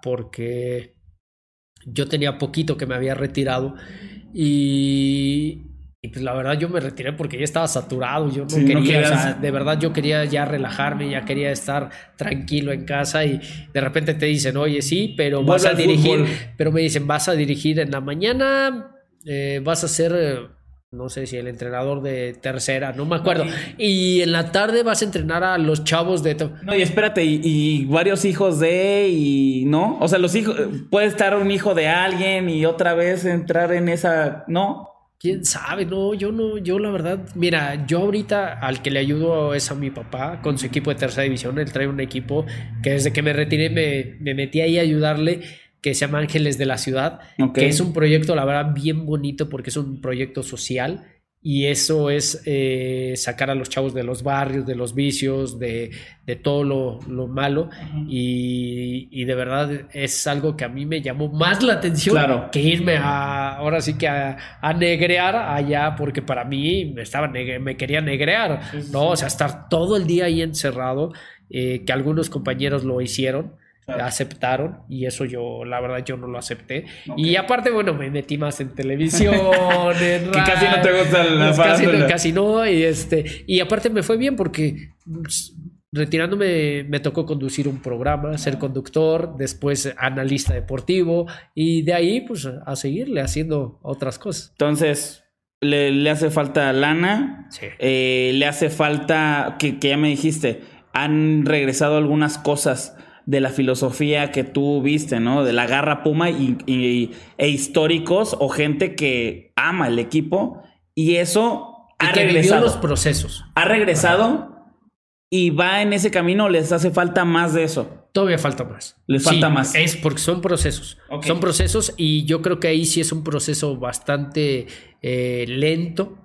Porque yo tenía poquito que me había retirado y Y pues la verdad yo me retiré porque ya estaba saturado, yo no Sí, no quería, o sea, de verdad yo quería ya relajarme, ya quería estar tranquilo en casa y de repente te dicen, oye, sí, pero vas a dirigir, fútbol. pero me dicen, vas a dirigir en la mañana, eh, vas a ser, eh, no sé si el entrenador de tercera, no me acuerdo, y en la tarde vas a entrenar a los chavos de... No, y espérate, y, y varios hijos de, y no. O sea, los hijos, puede estar un hijo de alguien y otra vez entrar en esa, no. ¿Quién sabe? No, yo no, yo la verdad, mira, yo ahorita al que le ayudo es a mi papá con su equipo de tercera división. Él trae un equipo que desde que me retiré me, me metí ahí a ayudarle, que se llama Ángeles de la Ciudad, que es un proyecto, la verdad, bien bonito porque es un proyecto social. Y eso es eh, sacar a los chavos de los barrios, de los vicios, de, de todo lo, lo malo. y, y de verdad es algo que a mí me llamó más la atención Claro. que irme a, ahora sí que a, a negrear allá, porque para mí me, estaba negre- me quería negrear, ¿no? O sea, estar todo el día ahí encerrado, eh, que algunos compañeros lo hicieron. Claro. aceptaron y eso yo la verdad yo no lo acepté y aparte bueno me metí más en televisión en Que casi no te gusta la Pues casi, no, farándula. casi no y este y aparte me fue bien porque pues, retirándome me tocó conducir un programa ser conductor después analista deportivo y de ahí pues a seguirle haciendo otras cosas Entonces, le, le hace falta lana. Sí. eh, le hace falta, que, que ya me dijiste, han regresado algunas cosas de la filosofía que tú viste, ¿no? De la garra puma y, y- e históricos o gente que ama el equipo y eso y ha que vivió regresado. los procesos Ha regresado y va en ese camino, les hace falta más de eso. Todavía falta más. Le falta más. Es porque son procesos. Son procesos y yo creo que ahí sí es un proceso bastante eh, lento.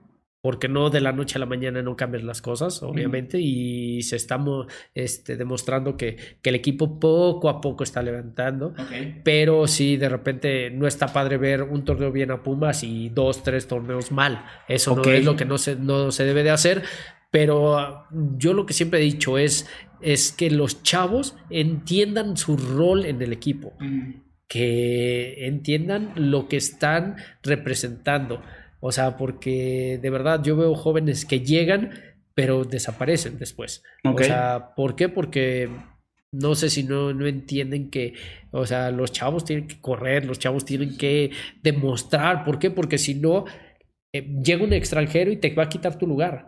Porque no de la noche a la mañana no cambian las cosas, obviamente, y se estamos este, demostrando que, que el equipo poco a poco está levantando. Pero sí, de repente no está padre ver un torneo bien a Pumas y dos, tres torneos mal. Eso no es lo que no se, no se debe de hacer. Pero ah, yo lo que siempre he dicho es, es que los chavos entiendan su rol en el equipo, que entiendan lo que están representando. O sea, porque de verdad yo veo jóvenes que llegan, pero desaparecen después. Ok. O sea, ¿por qué? Porque no sé si no, no entienden que, o sea, los chavos tienen que correr, los chavos tienen que demostrar. ¿Por qué? Porque si no, eh, llega un extranjero y te va a quitar tu lugar.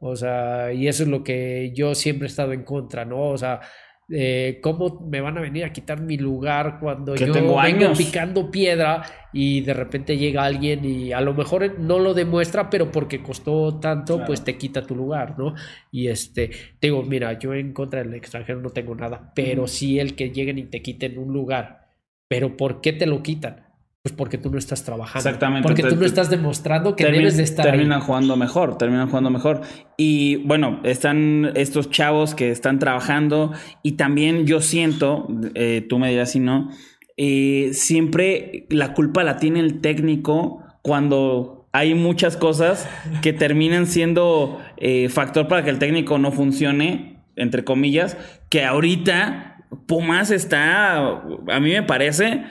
O sea, y eso es lo que yo siempre he estado en contra, ¿no? O sea, eh, ¿cómo me van a venir a quitar mi lugar cuando Que yo tengo vengo años. picando piedra y de repente llega alguien y a lo mejor no lo demuestra, pero porque costó tanto, Claro. pues te quita tu lugar, ¿no? Y este, te digo, mira, yo en contra del extranjero no tengo nada, pero Ujú. sí el que lleguen y te quiten un lugar. ¿Pero por qué te lo quitan? Pues porque tú no estás trabajando. Exactamente, Porque tú no estás demostrando que debes de estar ahí. terminan jugando mejor, terminan jugando mejor. Y bueno, están estos chavos que están trabajando y también yo siento, eh, tú me dirás si no, eh, siempre la culpa la tiene el técnico cuando hay muchas cosas que terminan siendo eh, factor para que el técnico no funcione, entre comillas, que ahorita Pumas está, a mí me parece,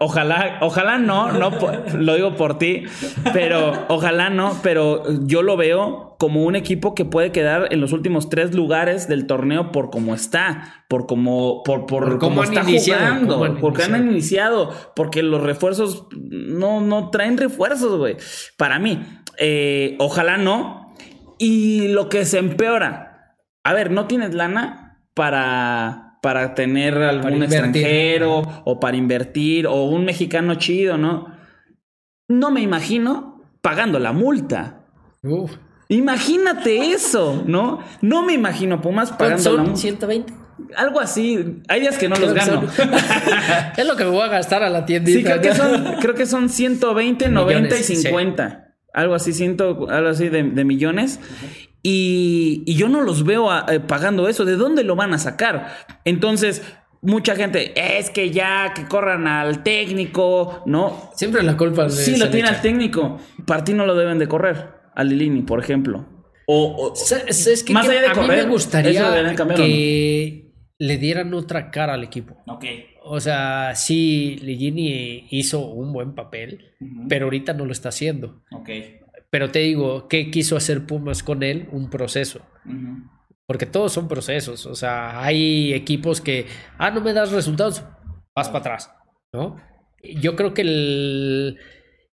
Ojalá, ojalá no, no lo digo por ti, pero ojalá no, pero yo lo veo como un equipo que puede quedar en los últimos tres lugares del torneo por cómo está, por cómo, por, por, Por cómo está iniciado, jugando, cómo han porque han iniciado. iniciado, porque los refuerzos no, no traen refuerzos, güey. Para mí, eh, ojalá no. Y lo que se empeora, a ver, no tienes lana para para tener algún extranjero o para invertir o un mexicano chido, ¿no? No me imagino pagando la multa. Uf. Imagínate eso, ¿no? No me imagino Pumas ¿Cuántos pagando la multa. 120. Algo así. Hay días que no los Creo gano. es lo que me voy a gastar a la tiendita. Sí, creo que son, creo que son 120, 90 y Millones, sí. 50. Algo así, ciento, algo así de, de millones. Y, y yo no los veo a- eh, pagando eso. ¿De dónde lo van a sacar? Entonces, mucha gente, es que ya que corran al técnico, ¿no? Siempre la culpa de Sí, lo tiene al técnico. Partí no lo deben de correr. A Lilini, por ejemplo. O, o- Es que, Más que allá de a mí me gustaría que le dieran otra cara al equipo. Ok. O sea, sí, Ligini hizo un buen papel, pero ahorita no lo está haciendo. Ok. Pero te digo, ¿qué quiso hacer Pumas con él? Un proceso. Porque todos son procesos. O sea, hay equipos que, ah, no me das resultados, vas para atrás, ¿no? Yo creo que el,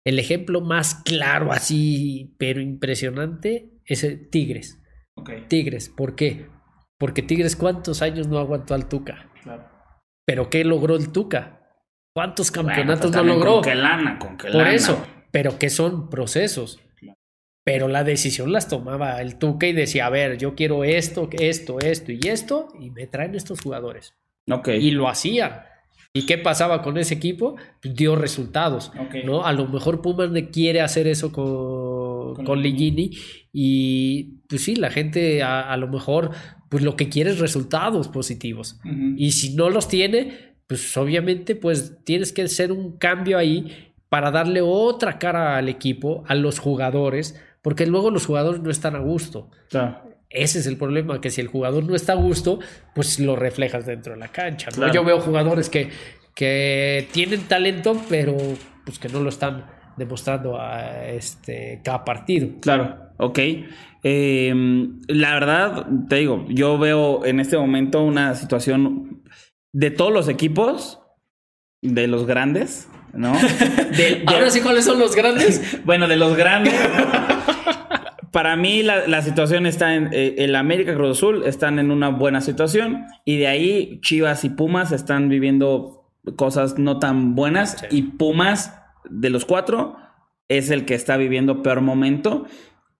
el ejemplo más claro, así, pero impresionante, es el Tigres. Tigres, ¿por qué? Porque Tigres, ¿cuántos años no aguantó al Tuca? Claro. ¿Pero qué logró el Tuca? ¿Cuántos campeonatos pues no logró? Con qué lana, con qué Por eso, pero que son procesos. Pero la decisión las tomaba el Tuca y decía, a ver, yo quiero esto, esto, esto y esto, y me traen estos jugadores. Okay. Y lo hacían. ¿Y qué pasaba con ese equipo? Pues dio resultados. ¿no? A lo mejor Pumas quiere hacer eso con, con, Ligini y pues sí, la gente a, lo mejor pues lo que quiere es resultados positivos. Y si no los tiene, pues obviamente pues tienes que hacer un cambio ahí para darle otra cara al equipo, a los jugadores, porque luego los jugadores no están a gusto. Ese es el problema, que si el jugador no está a gusto, pues lo reflejas dentro de la cancha. Yo veo jugadores que, que tienen talento, pero pues que no lo están demostrando a este, cada partido. Claro, ok. Em, la verdad, te digo, yo veo en este momento una situación de todos los equipos, de los grandes, ¿no? Ahora sí, ¿cuáles son los grandes? bueno, de los grandes. Para mí la, situación está en eh, el América Cruz Azul están en una buena situación y de ahí Chivas y Pumas están viviendo cosas no tan buenas y Pumas de los cuatro es el que está viviendo peor momento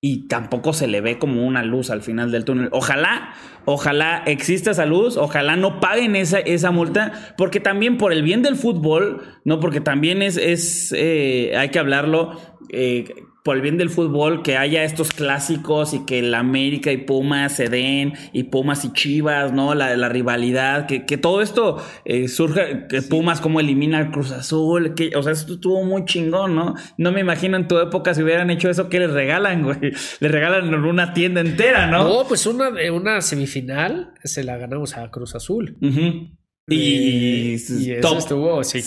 y tampoco se le ve como una luz al final del túnel. Ojalá, ojalá exista esa luz, ojalá no paguen esa, esa multa, porque también por el bien del fútbol, no, porque también es, es eh, hay que hablarlo, eh, por el bien del fútbol, que haya estos clásicos y que el América y Pumas se den, y Pumas y Chivas, ¿no? La, la rivalidad, que, que todo esto eh, surja, que Pumas como elimina al Cruz Azul, que, o sea, esto estuvo muy chingón, ¿no? No me imagino en tu época si hubieran hecho eso, ¿qué les regalan, güey? Les regalan una tienda entera, ¿no? No, pues una, una semifinal se la ganamos a Cruz Azul. Y, eso estuvo, sí,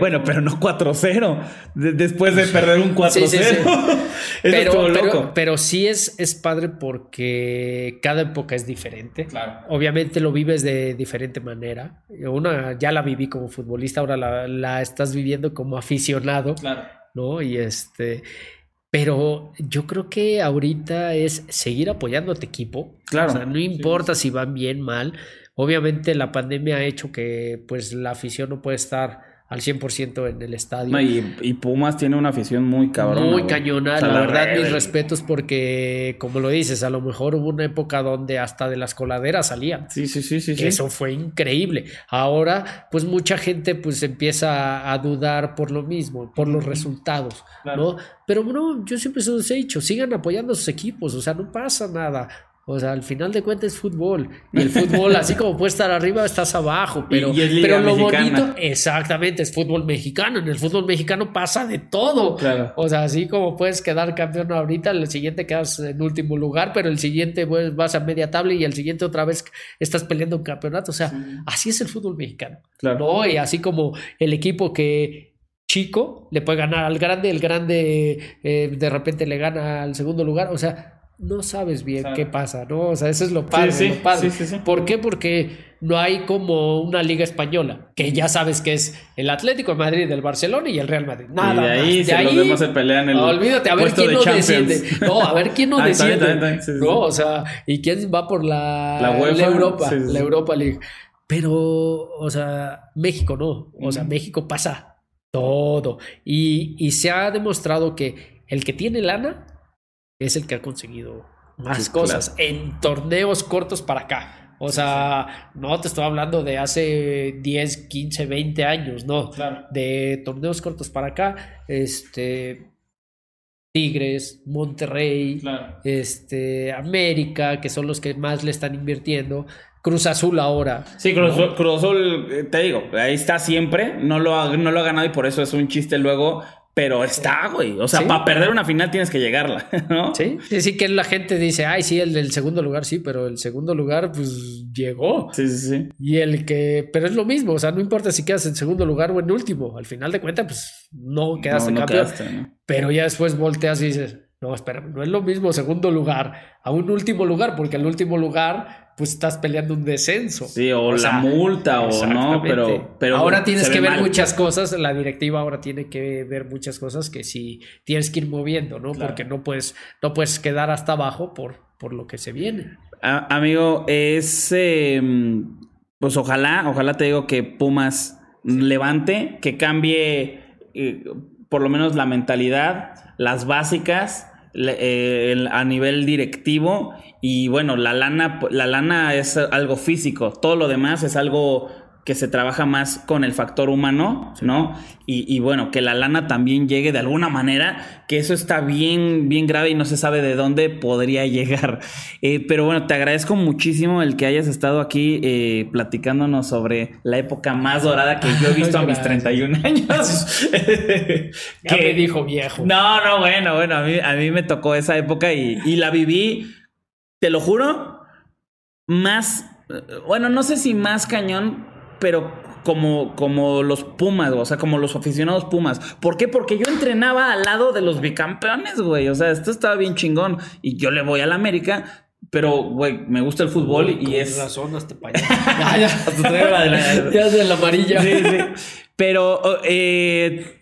Bueno, pero no 4-0. después de perder un 4-0. pero, loco. Pero, sí es, es padre porque cada época es diferente. Claro. Obviamente lo vives de diferente manera. Una ya la viví como futbolista, ahora la, la estás viviendo como aficionado. Claro. ¿No? Y este. Pero yo creo que ahorita es seguir apoyando a tu equipo. Claro. O sea, no importa si van bien, mal Obviamente la pandemia ha hecho que pues la afición no puede estar al 100% en el estadio. y, Pumas tiene una afición muy cabrona. Muy cañona, la, verdad, mis respetos porque, como lo dices, a lo mejor hubo una época donde hasta de las coladeras salían. Sí, sí, sí, sí. Eso fue increíble. Ahora, pues mucha gente pues empieza a dudar por lo mismo, por los resultados, ¿no? Pero bueno, yo siempre se los he dicho, sigan apoyando a sus equipos, o sea, no pasa nada. O sea, al final de cuentas es fútbol. Y el fútbol, así como puede estar arriba, estás abajo. Pero, pero lo bonito, exactamente, es fútbol mexicano. En el fútbol mexicano pasa de todo. O sea, así como puedes quedar campeón ahorita, el siguiente quedas en último lugar, pero el siguiente pues, vas a media tabla y el siguiente otra vez estás peleando un campeonato. O sea, así es el fútbol mexicano. Claro. Y así como el equipo que chico le puede ganar al grande, el grande eh, de repente le gana al segundo lugar. O sea, no sabes bien qué pasa, ¿no? O sea, eso es lo padre. Sí, lo padre. Sí, ¿Por qué? Porque no hay como una liga española, que ya sabes que es el Atlético de Madrid, el Barcelona y el Real Madrid. Nada y de ahí más. De ahí, los se pelean el Olvídate, a ver quién no desciende. No, a ver quién no ah, desciende. no, o sea, y quién va por la, la, UEFA, Europa, la Europa League. Pero, o sea, México no. O sea, México pasa todo. Y, y se ha demostrado que el que tiene lana es el que ha conseguido más cosas en torneos cortos para acá. O sea, no te estoy hablando de hace 10, 15, 20 años, no. De torneos cortos para acá, este Tigres, Monterrey, este América, que son los que más le están invirtiendo. Cruz Azul ahora. Sí, Cruz, Azul, eh, te digo, ahí está siempre, no lo, no lo ha ganado y por eso es un chiste luego pero está, güey. O sea, para perder una final tienes que llegarla, ¿no? Sí, sí, sí, que la gente dice, ay, sí, el del segundo lugar, sí, pero el segundo lugar, pues llegó. Sí, sí, sí. Y el que, pero es lo mismo, o sea, no importa si quedas en segundo lugar o en último, al final de cuentas, pues no quedas en campeón. Pero ya después volteas y dices, No, espera, no es lo mismo segundo lugar a un último lugar, porque el último lugar, pues estás peleando un descenso. Sí, o, la multa, o no, pero, pero ahora tienes que ver muchas cosas. La directiva ahora tiene que ver muchas cosas que sí tienes que ir moviendo, ¿no? Porque no puedes, no puedes quedar hasta abajo por, por lo que se viene. amigo, es. Em, pues ojalá, ojalá te digo que Pumas levante, que cambie eh, por lo menos la mentalidad, las básicas eh, a nivel directivo y bueno, la lana, la lana es algo físico, todo lo demás es algo que se trabaja más con el factor humano, ¿no? Y, bueno, que la lana también llegue de alguna manera, que eso está bien, bien grave y no se sabe de dónde podría llegar. Eh, pero bueno, te agradezco muchísimo el que hayas estado aquí eh, platicándonos sobre la época más dorada que yo he visto a mis 31 años. que me dijo viejo. No, no, bueno, bueno, a mí, a mí me tocó esa época y, y la viví, te lo juro, más, bueno, no sé si más cañón, pero como, como los Pumas, o sea, como los aficionados Pumas. ¿Por qué? Porque yo entrenaba al lado de los bicampeones, güey. O sea, esto estaba bien chingón. Y yo le voy a la América, pero, güey, me gusta el fútbol y es. razón, hasta para allá. ya, ya, de la amarilla. Sí, sí. Pero, eh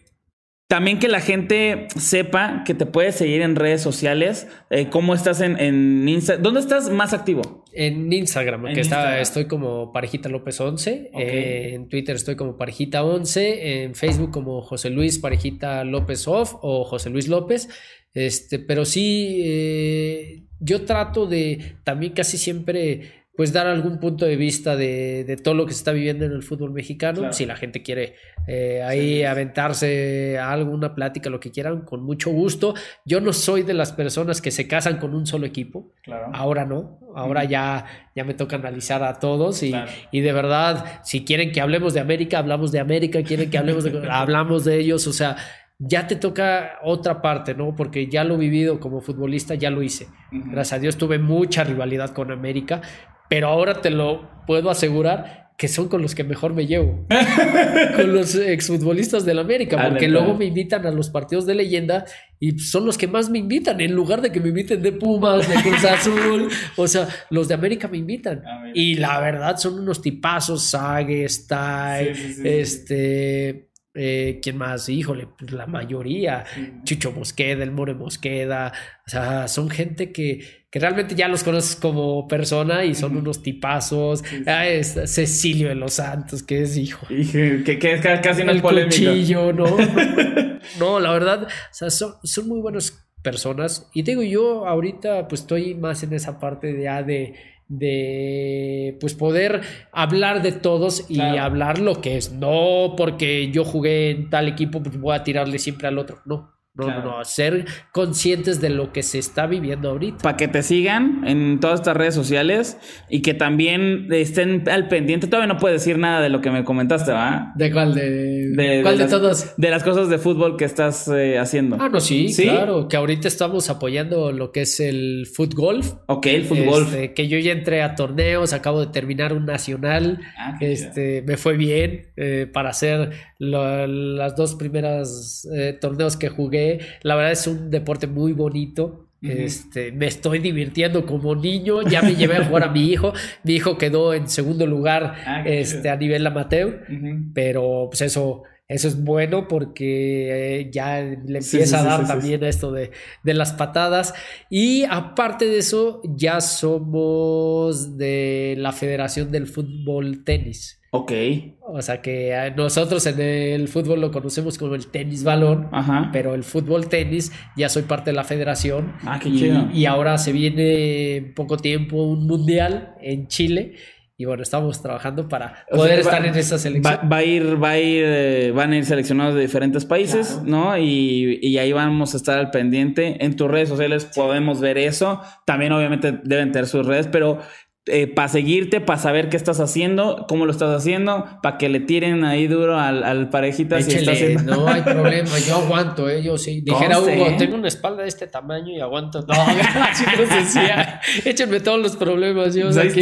también que la gente sepa que te puedes seguir en redes sociales. Eh, ¿Cómo estás en, en Instagram? ¿Dónde estás más activo? En Instagram, que Está, estoy como Parejita López 11. Eh, en Twitter estoy como Parejita 11. En Facebook como José Luis Parejita López Off o José Luis López. Este, pero sí, eh, yo trato de también casi siempre pues dar algún punto de vista de, todo lo que se está viviendo en el fútbol mexicano. Si la gente quiere eh, ahí aventarse a alguna plática, lo que quieran, con mucho gusto. Yo no soy de las personas que se casan con un solo equipo. Ahora no. Ahora ya, ya me toca analizar a todos y, y, de verdad, si quieren que hablemos de América, hablamos de América. Quieren que hablemos de... hablamos de ellos. O sea, ya te toca otra parte, ¿no? Porque ya lo he vivido como futbolista, ya lo hice. Gracias a Dios tuve mucha rivalidad con América, pero ahora te lo puedo asegurar que son con los que mejor me llevo. con los exfutbolistas del América, ah, porque luego me invitan a los partidos de leyenda y son los que más me invitan, en lugar de que me inviten de Pumas, de Cruz Azul. o sea, los de América me invitan. Y la verdad son unos tipazos, Sage, Style, este eh, ¿Quién más? Híjole, pues, la mayoría. Chucho Mosqueda, el More Mosqueda. O sea, son gente que, que realmente ya los conoces como persona y son unos tipazos. Ah, Cecilio de los Santos, que es hijo. Que, que, es casi no el cuchillo, ¿no? no, la verdad, o sea, son, son muy buenas personas. Y digo, yo ahorita pues estoy más en esa parte ya de de pues poder hablar de todos y hablar lo que es, no porque yo jugué en tal equipo pues voy a tirarle siempre al otro, no. No, no, no, ser conscientes de lo que se está viviendo ahorita. Para que te sigan en todas estas redes sociales y que también estén al pendiente. Todavía no puedes decir nada de lo que me comentaste, ¿va? ¿De cuál? ¿De, cuál de, todos? De las cosas de fútbol que estás eh, haciendo. Ah, no, sí, claro. Que ahorita estamos apoyando lo que es el fútbol. Ok, el fútbol. Este, que yo ya entré a torneos, acabo de terminar un nacional. Ah, este, me fue bien eh, para hacer las dos primeras eh, torneos que jugué. La verdad es un deporte muy bonito. Este, me estoy divirtiendo como niño, ya me llevé a jugar a mi hijo, mi hijo quedó en segundo lugar ah, este, a nivel amateur, pero pues eso, eso es bueno porque eh, ya le empieza a dar también esto de, de, las patadas. Y aparte de eso, ya somos de la Federación del Fútbol Tenis. Ok. O sea que nosotros en el fútbol lo conocemos como el tenis balón, pero el fútbol tenis ya soy parte de la federación. Ah, qué chido. Y ahora se viene en poco tiempo un mundial en Chile. Y bueno, estamos trabajando para poder estar en esa selección. Va, a ir, va a ir, eh, van a ir seleccionados de diferentes países, ¿no? Y, y, ahí vamos a estar al pendiente. En tus redes sociales podemos ver eso. También obviamente deben tener sus redes, pero eh, para seguirte, para saber qué estás haciendo, cómo lo estás haciendo, para que le tiren ahí duro al, al parejita. No hay problema, yo aguanto, ¿eh? yo sí. Dijera Hugo, tengo una espalda de este tamaño y aguanto. No, decía. Échenme todos los problemas, yo. Pues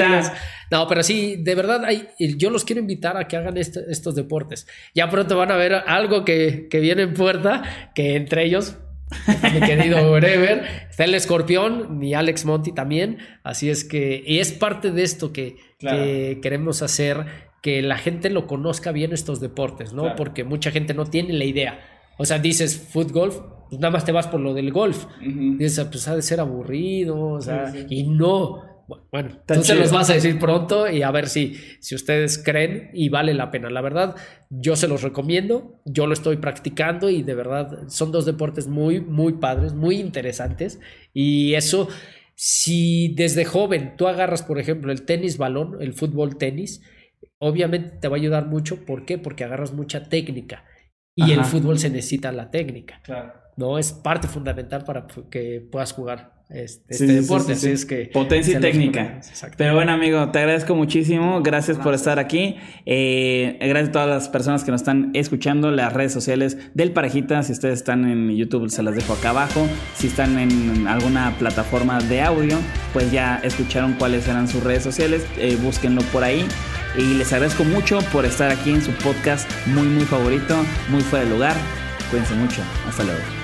no, pero sí, de verdad, hay, yo los quiero invitar a que hagan estos deportes. Ya pronto van a ver algo que, que viene en puerta, que entre ellos mi querido Wherever. Está el escorpión, mi Alex Monti también. Así es que, y es parte de esto que, que queremos hacer, que la gente lo conozca bien estos deportes, ¿no? Porque mucha gente no tiene la idea. O sea, dices foot golf, pues nada más te vas por lo del golf. Dices, pues ha de ser aburrido, o sea, y no. Bueno, entonces los vas a decir pronto y a ver si, si ustedes creen y vale la pena. La verdad, yo se los recomiendo, yo lo estoy practicando y de verdad son dos deportes muy, muy padres, muy interesantes. Y eso, si desde joven tú agarras, por ejemplo, el tenis balón, el fútbol tenis, obviamente te va a ayudar mucho. ¿Por qué? Porque agarras mucha técnica y el fútbol se necesita la técnica. Claro. ¿no? Es parte fundamental para que puedas jugar este, este deporte. es que Potencia y técnica. Pero bueno, amigo, te agradezco muchísimo. Gracias por estar aquí. Eh, gracias a todas las personas que nos están escuchando. Las redes sociales del Parejita, si ustedes están en YouTube, se las dejo acá abajo. Si están en alguna plataforma de audio, pues ya escucharon cuáles eran sus redes sociales. Eh, búsquenlo por ahí. Y les agradezco mucho por estar aquí en su podcast muy, muy favorito, muy fuera de lugar. Cuídense mucho. Hasta luego.